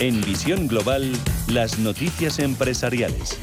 En Visión Global, las noticias empresariales.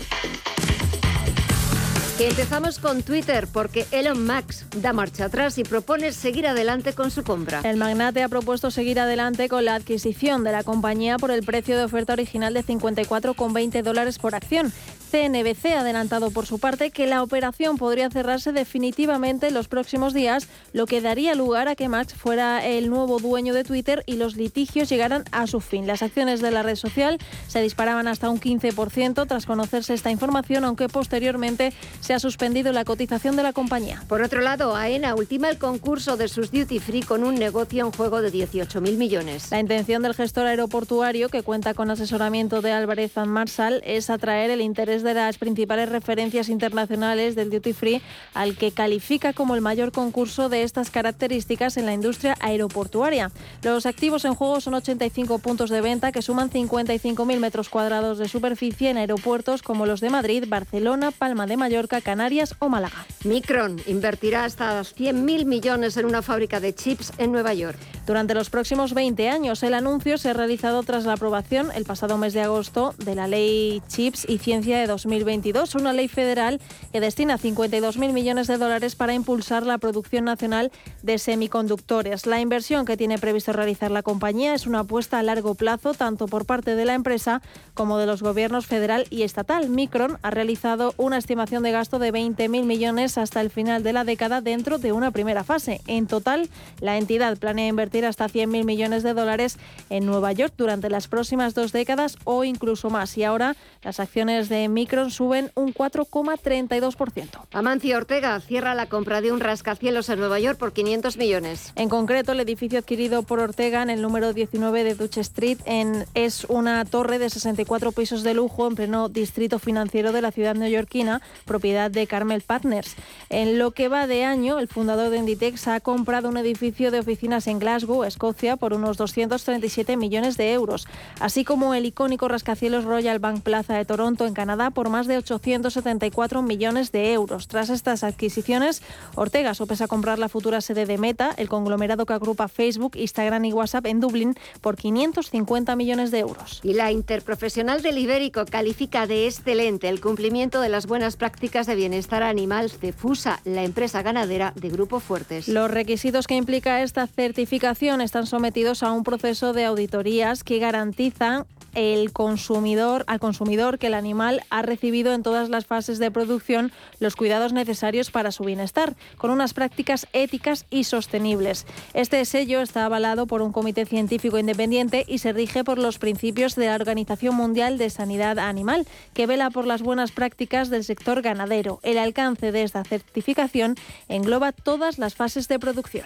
Que empezamos con Twitter porque Elon Musk da marcha atrás y propone seguir adelante con su compra. El magnate ha propuesto seguir adelante con la adquisición de la compañía por el precio de oferta original de 54,20 dólares por acción. CNBC ha adelantado por su parte que la operación podría cerrarse definitivamente en los próximos días, lo que daría lugar a que Max fuera el nuevo dueño de Twitter y los litigios llegaran a su fin. Las acciones de la red social se disparaban hasta un 15% tras conocerse esta información, aunque posteriormente se ha suspendido la cotización de la compañía. Por otro lado, AENA ultima el concurso de sus duty free con un negocio en juego de 18.000 millones. La intención del gestor aeroportuario, que cuenta con asesoramiento de Álvarez Marsal, es atraer el interés de las principales referencias internacionales del duty free, al que califica como el mayor concurso de estas características en la industria aeroportuaria. Los activos en juego son 85 puntos de venta que suman 55.000 metros cuadrados de superficie en aeropuertos como los de Madrid, Barcelona, Palma de Mallorca, Canarias o Málaga. Micron invertirá hasta 100.000 millones en una fábrica de chips en Nueva York. Durante los próximos 20 años, el anuncio se ha realizado tras la aprobación el pasado mes de agosto de la Ley Chips y Ciencia de 2022, una ley federal que destina 52.000 millones de dólares para impulsar la producción nacional de semiconductores. La inversión que tiene previsto realizar la compañía es una apuesta a largo plazo, tanto por parte de la empresa como de los gobiernos federal y estatal. Micron ha realizado una estimación de gasto de 20.000 millones hasta el final de la década dentro de una primera fase. En total, la entidad planea invertir hasta 100.000 millones de dólares en Nueva York durante las próximas dos décadas o incluso más. Y ahora las acciones de Micron suben un 4,32%. Amancio Ortega cierra la compra de un rascacielos en Nueva York por 500 millones. En concreto, el edificio adquirido por Ortega en el número 19 de Dutch Street en, es una torre de 64 pisos de lujo en pleno distrito financiero de la ciudad neoyorquina, propiedad de Carmel Partners. En lo que va de año, el fundador de Inditex ha comprado un edificio de oficinas en Glasgow, Escocia, por unos 237 millones de euros, así como el icónico rascacielos Royal Bank Plaza de Toronto, en Canadá, por más de 874 millones de euros. Tras estas adquisiciones, Ortega sopesa comprar la futura sede de Meta, el conglomerado que agrupa Facebook, Instagram y WhatsApp en Dublín, por 550 millones de euros. Y la Interprofesional del Ibérico califica de excelente el cumplimiento de las buenas prácticas de bienestar animal de FUSA, la empresa ganadera de Grupo Fuertes. Los requisitos que implica esta certificación están sometidos a un proceso de auditorías que garantizan el consumidor, al consumidor que el animal ha recibido en todas las fases de producción los cuidados necesarios para su bienestar, con unas prácticas éticas y sostenibles. Este sello está avalado por un comité científico independiente y se rige por los principios de la Organización Mundial de Sanidad Animal, que vela por las buenas prácticas del sector ganadero. El alcance de esta certificación engloba todas las fases de producción.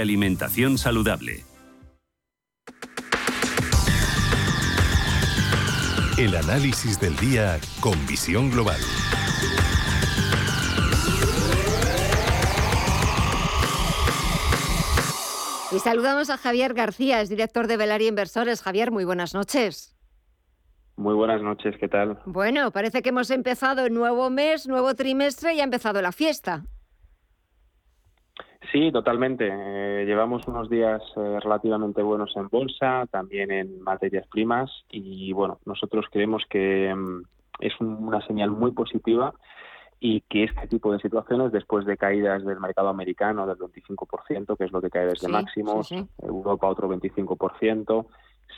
alimentación alimentación saludable. El análisis del día con visión global. Y saludamos a Javier García, es director de Velaria Inversores. Javier, muy buenas noches. Muy buenas noches, ¿qué tal? Bueno, parece que hemos empezado nuevo mes, nuevo trimestre y ha empezado la fiesta. Sí, totalmente. Eh, llevamos unos días eh, relativamente buenos en bolsa, también en materias primas y bueno, nosotros creemos que mm, es una señal muy positiva y que este tipo de situaciones, después de caídas del mercado americano del 25%, que es lo que cae desde máximos, Europa otro 25%,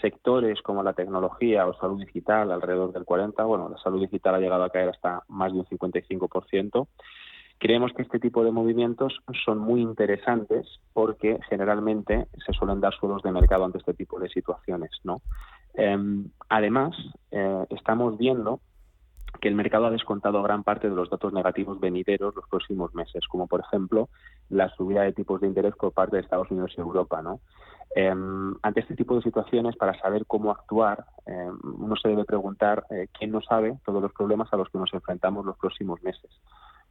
sectores como la tecnología o salud digital alrededor del 40%, bueno, la salud digital ha llegado a caer hasta más de un 55%, Creemos que este tipo de movimientos son muy interesantes porque generalmente se suelen dar suelos de mercado ante este tipo de situaciones. ¿no? Em, además, eh, estamos viendo que el mercado ha descontado gran parte de los datos negativos venideros los próximos meses, como por ejemplo la subida de tipos de interés por parte de Estados Unidos y Europa. ¿no? Em, ante este tipo de situaciones, para saber cómo actuar, em, uno se debe preguntar eh, quién no sabe todos los problemas a los que nos enfrentamos los próximos meses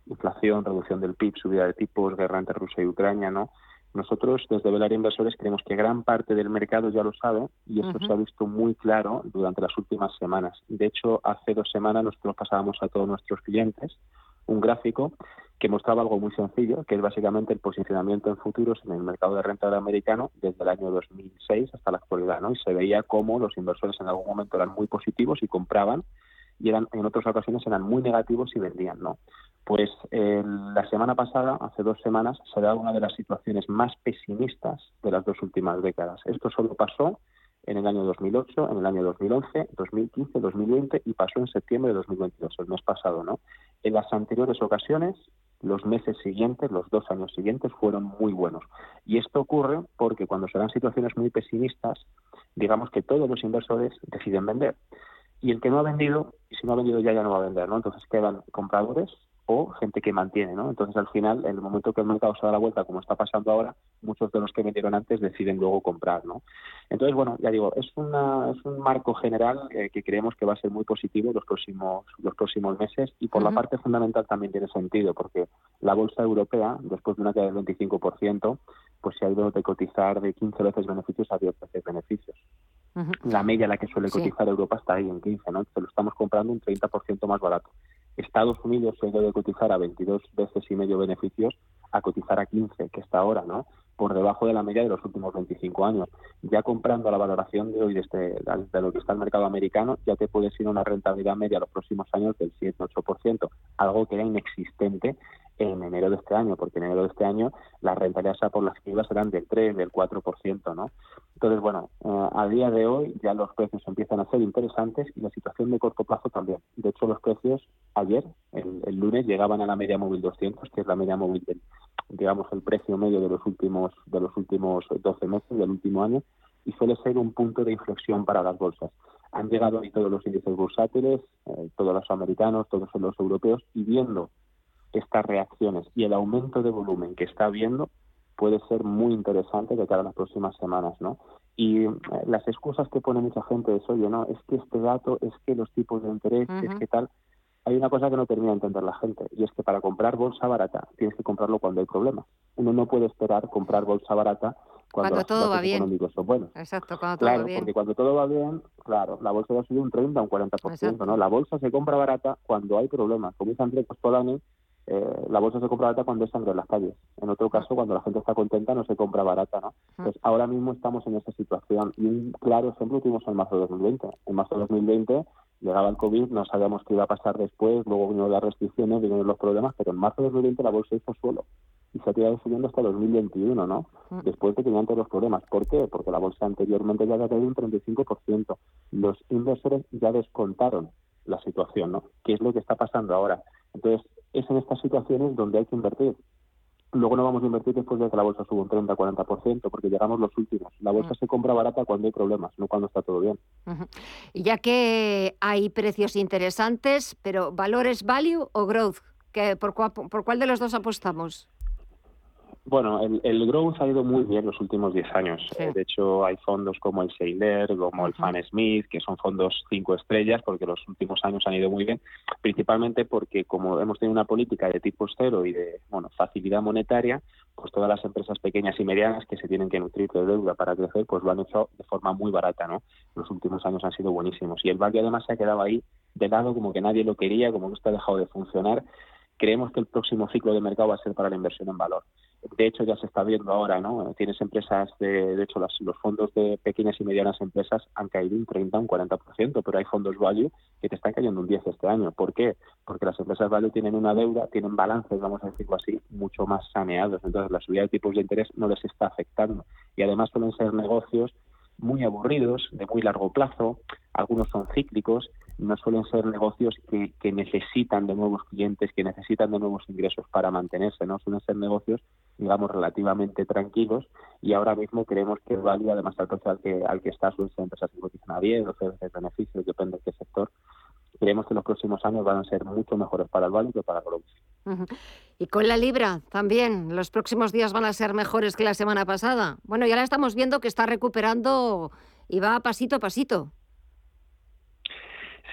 inflación, reducción del PIB, subida de tipos, guerra entre Rusia y Ucrania, ¿no? Nosotros desde Velar Inversores creemos que gran parte del mercado ya lo sabe y esto se ha visto muy claro durante las últimas semanas. De hecho, hace dos semanas nosotros pasábamos a todos nuestros clientes un gráfico que mostraba algo muy sencillo, que es básicamente el posicionamiento en futuros en el mercado de renta americano desde el año 2006 hasta la actualidad, ¿no? Y se veía cómo los inversores en algún momento eran muy positivos y compraban y eran en otras ocasiones eran muy negativos y vendían, ¿no? Pues la semana pasada, hace dos semanas, se da una de las situaciones más pesimistas de las dos últimas décadas. Esto solo pasó en el año 2008, en el año 2011, 2015, 2020 y pasó en septiembre de 2022, el mes pasado, ¿no? En las anteriores ocasiones, los meses siguientes, los dos años siguientes, fueron muy buenos. Y esto ocurre porque cuando se dan situaciones muy pesimistas, digamos que todos los inversores deciden vender. Y el que no ha vendido, si no ha vendido ya, ya no va a vender, ¿no? Entonces quedan compradores o gente que mantiene, ¿no? Entonces, al final, en el momento que el mercado se da la vuelta, como está pasando ahora, muchos de los que vendieron antes deciden luego comprar, ¿no? Entonces, bueno, ya digo, es, una, es un marco general eh, que creemos que va a ser muy positivo los próximos, los próximos meses y por la parte fundamental también tiene sentido, porque la bolsa europea, después de una caída del 25%, pues se ha ido de cotizar de 15 veces beneficios a 10 veces beneficios. La media a la que suele cotizar Europa está ahí en 15, ¿no? Entonces lo estamos comprando un 30% más barato. Estados Unidos se debe cotizar a 22 veces y medio beneficios a cotizar a 15, que está ahora, ¿no? Por debajo de la media de los últimos 25 años. Ya comprando la valoración de hoy de, este, de lo que está el mercado americano, ya te puedes ir a una rentabilidad media los próximos años del 7-8%, algo que era inexistente en enero de este año, porque en enero de este año las rentabilidades por las que iba serán del 3, del 4%, ¿no? Entonces, bueno, eh, a día de hoy ya los precios empiezan a ser interesantes y la situación de corto plazo también. De hecho, los precios ayer, el, lunes, llegaban a la media móvil 200, que es la media móvil del, digamos, el precio medio de los últimos de los últimos 12 meses, del último año, y suele ser un punto de inflexión para las bolsas. Han llegado ahí todos los índices bursátiles, eh, todos los americanos, todos los europeos, y viendo estas reacciones y el aumento de volumen que está habiendo puede ser muy interesante de cara a las próximas semanas, ¿no? Y eh, las excusas que pone mucha gente es, oye, no, es que este dato, es que los tipos de interés, es que tal, hay una cosa que no termina de entender la gente y es que para comprar bolsa barata tienes que comprarlo cuando hay problemas. Uno no puede esperar comprar bolsa barata cuando, cuando todo va bien. son buenos. Exacto, cuando todo va bien. porque cuando todo va bien, claro, la bolsa va a subir un 30 un 40%, ¿no? La bolsa se compra barata cuando hay problemas. Como dice André Costolani, eh, la bolsa se compra barata cuando es sangre en las calles. En otro caso, cuando la gente está contenta, no se compra barata, ¿no? Pues ahora mismo estamos en esa situación. Y un claro ejemplo tuvimos en marzo de 2020. En marzo de 2020 llegaba el COVID, no sabíamos qué iba a pasar después, luego vinieron las restricciones, vinieron los problemas, pero en marzo de 2020 la bolsa hizo suelo y se ha tirado subiendo hasta 2021, ¿no? Después de que tenían todos los problemas. ¿Por qué? Porque la bolsa anteriormente ya había caído un 35%. Los inversores ya descontaron la situación, ¿no? ¿Qué es lo que está pasando ahora? Entonces, es en estas situaciones donde hay que invertir. Luego no vamos a invertir después de que la bolsa suba un 30-40%, porque llegamos los últimos. La bolsa se compra barata cuando hay problemas, no cuando está todo bien. Y ya que hay precios interesantes, pero ¿valores value o growth? ¿Que por, ¿Por cuál de los dos apostamos? Bueno, el, growth ha ido muy bien los últimos 10 años. Eh, de hecho, hay fondos como el Sailor, como el Fan Smith, que son fondos cinco estrellas, porque los últimos años han ido muy bien, principalmente porque como hemos tenido una política de tipo cero y de bueno facilidad monetaria, pues todas las empresas pequeñas y medianas que se tienen que nutrir de deuda para crecer, pues lo han hecho de forma muy barata, ¿no? Los últimos años han sido buenísimos. Y el value además se ha quedado ahí de lado como que nadie lo quería, como que está dejado de funcionar creemos que el próximo ciclo de mercado va a ser para la inversión en valor. De hecho, ya se está viendo ahora, ¿no? Tienes empresas, de, de hecho, los fondos de pequeñas y medianas empresas han caído un 30, un 40%, pero hay fondos value que te están cayendo un 10 este año. ¿Por qué? Porque las empresas value tienen una deuda, tienen balances, vamos a decirlo así, mucho más saneados. Entonces, la subida de tipos de interés no les está afectando. Y además suelen ser negocios muy aburridos, de muy largo plazo, algunos son cíclicos, no suelen ser negocios que, que, necesitan de nuevos clientes, que necesitan de nuevos ingresos para mantenerse, ¿no? Suelen ser negocios, digamos, relativamente tranquilos y ahora mismo creemos que Value, además al precio al que, al que está, suelen ser empresas que cotizan a 10, 12 veces beneficios, depende de qué sector. Creemos que los próximos años van a ser mucho mejores para el Value que para Growth. Y con la libra también, los próximos días van a ser mejores que la semana pasada. Bueno, ya la estamos viendo que está recuperando y va pasito a pasito.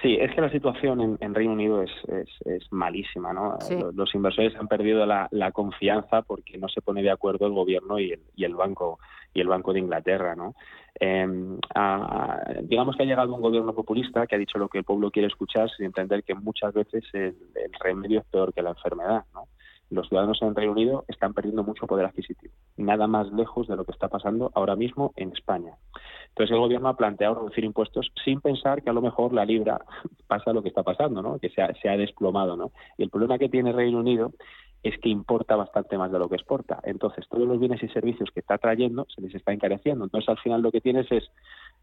Sí, es que la situación en, Reino Unido es, es, malísima, ¿no? Los, inversores han perdido la, confianza porque no se pone de acuerdo el gobierno y el, y el banco y el banco de Inglaterra, ¿no? Em, digamos que ha llegado un gobierno populista que ha dicho lo que el pueblo quiere escuchar sin entender que muchas veces el, el remedio es peor que la enfermedad, ¿no? los ciudadanos en Reino Unido están perdiendo mucho poder adquisitivo. Nada más lejos de lo que está pasando ahora mismo en España. Entonces el gobierno ha planteado reducir impuestos sin pensar que a lo mejor la libra pasa lo que está pasando, ¿no? que se ha, desplomado. ¿no? Y el problema que tiene Reino Unido es que importa bastante más de lo que exporta. Entonces, todos los bienes y servicios que está trayendo se les está encareciendo. Entonces, al final lo que tienes es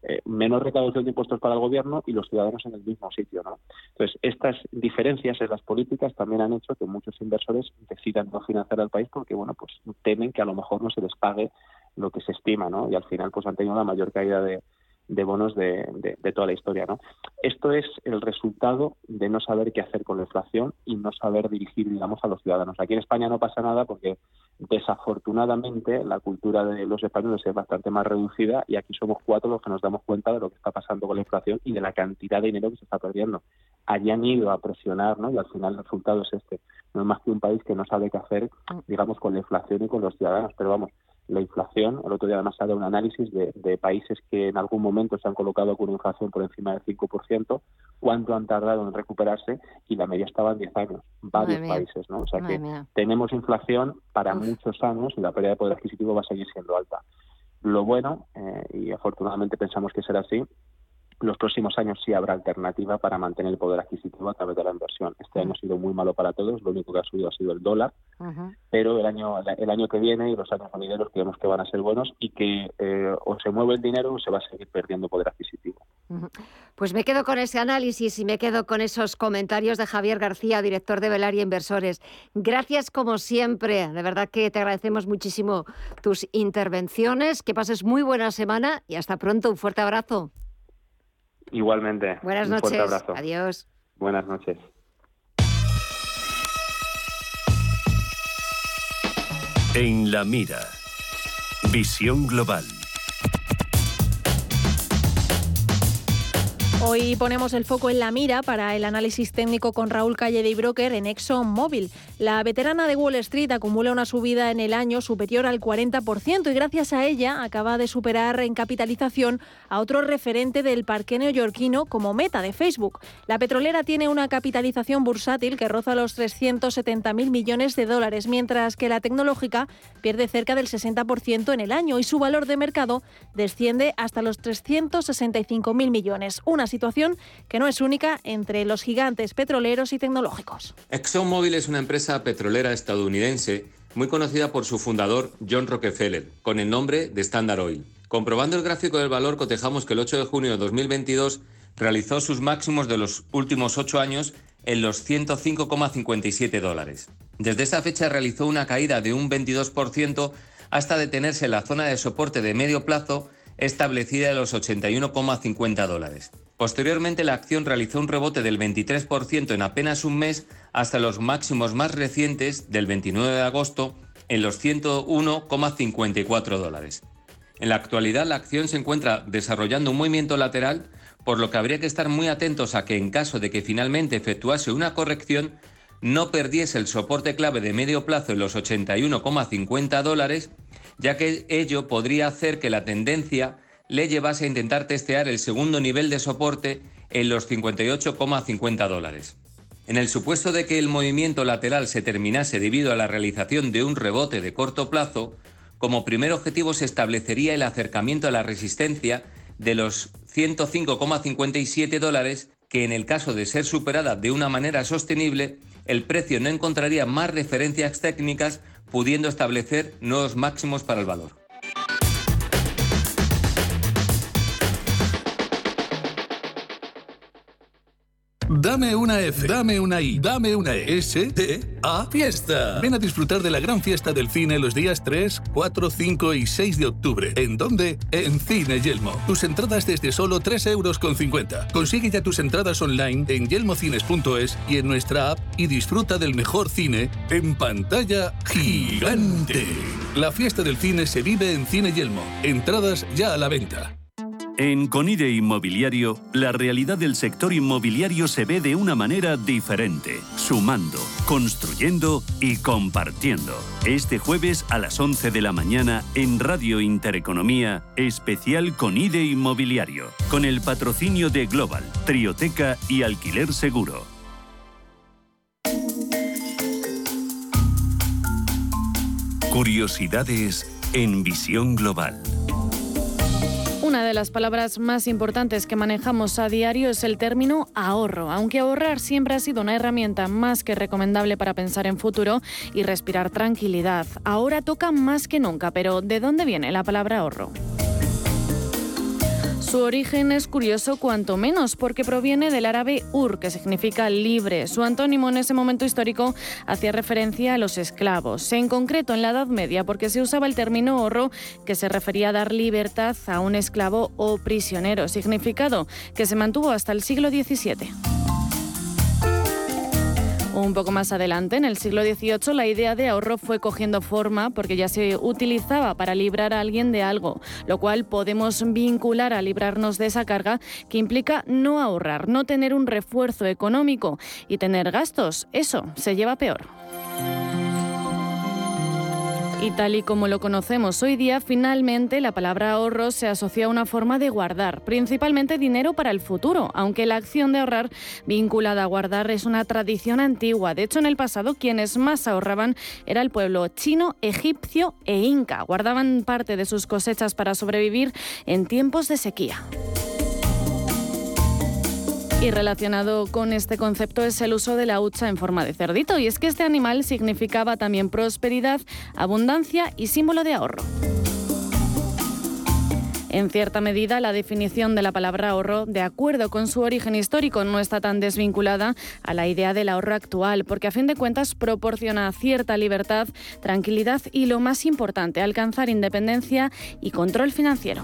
eh, menos recaudación de impuestos para el gobierno y los ciudadanos en el mismo sitio. ¿no? Entonces, estas diferencias en las políticas también han hecho que muchos inversores decidan no financiar al país porque, bueno, pues temen que a lo mejor no se les pague lo que se estima, ¿no? Y al final, pues han tenido la mayor caída de, de bonos de, de, toda la historia. ¿no? Esto es el resultado de no saber qué hacer con la inflación y no saber dirigir, digamos, a los ciudadanos. Aquí en España no pasa nada porque desafortunadamente la cultura de los españoles es bastante más reducida y aquí somos cuatro los que nos damos cuenta de lo que está pasando con la inflación y de la cantidad de dinero que se está perdiendo. Allí han ido a presionar ¿no? y al final el resultado es este. No es más que un país que no sabe qué hacer, digamos, con la inflación y con los ciudadanos. Pero vamos, la inflación. El otro día además ha dado un análisis de, países que en algún momento se han colocado con una inflación por encima del 5%, cuánto han tardado en recuperarse y la media estaba en 10 años, varios países, ¿no? O sea que tenemos inflación para muchos años y la pérdida de poder adquisitivo va a seguir siendo alta. Lo bueno, eh, y afortunadamente pensamos que será así, los próximos años sí habrá alternativa para mantener el poder adquisitivo a través de la inversión. Este año ha sido muy malo para todos, lo único que ha subido ha sido el dólar, pero el año el año que viene y los años venideros creemos que van a ser buenos y que eh, o se mueve el dinero o se va a seguir perdiendo poder adquisitivo. Pues me quedo con ese análisis y me quedo con esos comentarios de Javier García, director de Velaria Inversores. Gracias como siempre, de verdad que te agradecemos muchísimo tus intervenciones, que pases muy buena semana y hasta pronto, un fuerte abrazo. Igualmente. Buenas un noches. Fuerte abrazo. Adiós. Buenas noches. En la mira. Visión global. Hoy ponemos el foco en la mira para el análisis técnico con Raúl Calle de Broker en ExxonMobil. La veterana de Wall Street acumula una subida en el año superior al 40% y gracias a ella acaba de superar en capitalización a otro referente del parque neoyorquino como meta de Facebook. La petrolera tiene una capitalización bursátil que roza los 370.000 millones de dólares, mientras que la tecnológica pierde cerca del 60% en el año y su valor de mercado desciende hasta los 365.000 millones. Una situación que no es única entre los gigantes petroleros y tecnológicos. ExxonMobil es una empresa petrolera estadounidense muy conocida por su fundador John Rockefeller, con el nombre de Standard Oil. Comprobando el gráfico del valor, cotejamos que el 8 de junio de 2022 realizó sus máximos de los últimos ocho años en los 105,57 dólares. Desde esa fecha realizó una caída de un 22% hasta detenerse en la zona de soporte de medio plazo establecida en los 81,50 dólares. Posteriormente, la acción realizó un rebote del 23% en apenas un mes hasta los máximos más recientes del 29 de agosto en los 101,54 dólares. En la actualidad, la acción se encuentra desarrollando un movimiento lateral, por lo que habría que estar muy atentos a que en caso de que finalmente efectuase una corrección, no perdiese el soporte clave de medio plazo en los 81,50 dólares, ya que ello podría hacer que la tendencia le llevase a intentar testear el segundo nivel de soporte en los 58,50 dólares. En el supuesto de que el movimiento lateral se terminase debido a la realización de un rebote de corto plazo, como primer objetivo se establecería el acercamiento a la resistencia de los 105,57 dólares que en el caso de ser superada de una manera sostenible, el precio no encontraría más referencias técnicas pudiendo establecer nuevos máximos para el valor. Dame una F, dame una I, dame una E. S, T, A, fiesta. Ven a disfrutar de la gran fiesta del cine los días 3, 4, 5 y 6 de octubre. ¿En dónde? En Cine Yelmo. Tus entradas desde solo 3 euros con 50. Consigue ya tus entradas online en yelmocines.es y en nuestra app y disfruta del mejor cine en pantalla gigante. La fiesta del cine se vive en Cine Yelmo. Entradas ya a la venta. En Conide Inmobiliario, la realidad del sector inmobiliario se ve de una manera diferente, sumando, construyendo y compartiendo. Este jueves a las 11 de la mañana en Radio Intereconomía, especial Conide Inmobiliario, con el patrocinio de Global, Trioteca y Alquiler Seguro. Curiosidades en visión global. Una de las palabras más importantes que manejamos a diario es el término ahorro. Aunque ahorrar siempre ha sido una herramienta más que recomendable para pensar en futuro y respirar tranquilidad, ahora toca más que nunca. Pero ¿de dónde viene la palabra ahorro? Su origen es curioso cuanto menos porque proviene del árabe ur, que significa libre. Su antónimo en ese momento histórico hacía referencia a los esclavos, en concreto en la Edad Media, porque se usaba el término ahorro que se refería a dar libertad a un esclavo o prisionero, significado que se mantuvo hasta el siglo XVII. Un poco más adelante, en el siglo XVIII, la idea de ahorro fue cogiendo forma porque ya se utilizaba para librar a alguien de algo, lo cual podemos vincular a librarnos de esa carga que implica no ahorrar, no tener un refuerzo económico y tener gastos. Eso se lleva peor. Y tal y como lo conocemos hoy día, finalmente la palabra ahorro se asocia a una forma de guardar, principalmente dinero para el futuro, aunque la acción de ahorrar vinculada a guardar es una tradición antigua. De hecho, en el pasado quienes más ahorraban era el pueblo chino, egipcio e inca. Guardaban parte de sus cosechas para sobrevivir en tiempos de sequía. Y relacionado con este concepto es el uso de la hucha en forma de cerdito. Y es que este animal significaba también prosperidad, abundancia y símbolo de ahorro. En cierta medida, la definición de la palabra ahorro, de acuerdo con su origen histórico, no está tan desvinculada a la idea del ahorro actual, porque a fin de cuentas proporciona cierta libertad, tranquilidad y, lo más importante, alcanzar independencia y control financiero.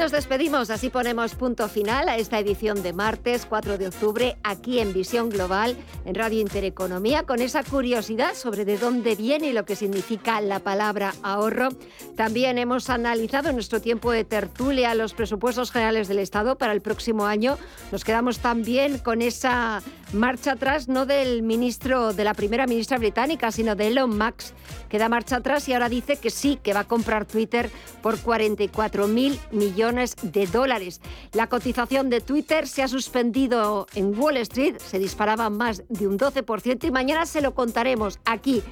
Nos despedimos, así ponemos punto final a esta edición de martes 4 de octubre aquí en Visión Global, en Radio Intereconomía, con esa curiosidad sobre de dónde viene y lo que significa la palabra ahorro. También hemos analizado en nuestro tiempo de tertulia los presupuestos generales del Estado para el próximo año. Nos quedamos también con esa marcha atrás, no del ministro, de la primera ministra británica, sino de Elon Musk, que da marcha atrás y ahora dice que sí, que va a comprar Twitter por 44 mil millones de dólares. La cotización de Twitter se ha suspendido en Wall Street, se disparaba más de un 12% y mañana se lo contaremos aquí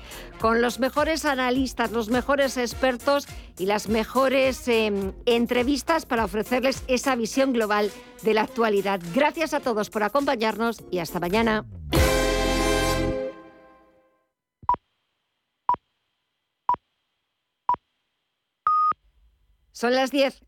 con los mejores analistas, los mejores expertos y las mejores em, entrevistas para ofrecerles esa visión global de la actualidad. Gracias a todos por acompañarnos y hasta mañana. Son las 10.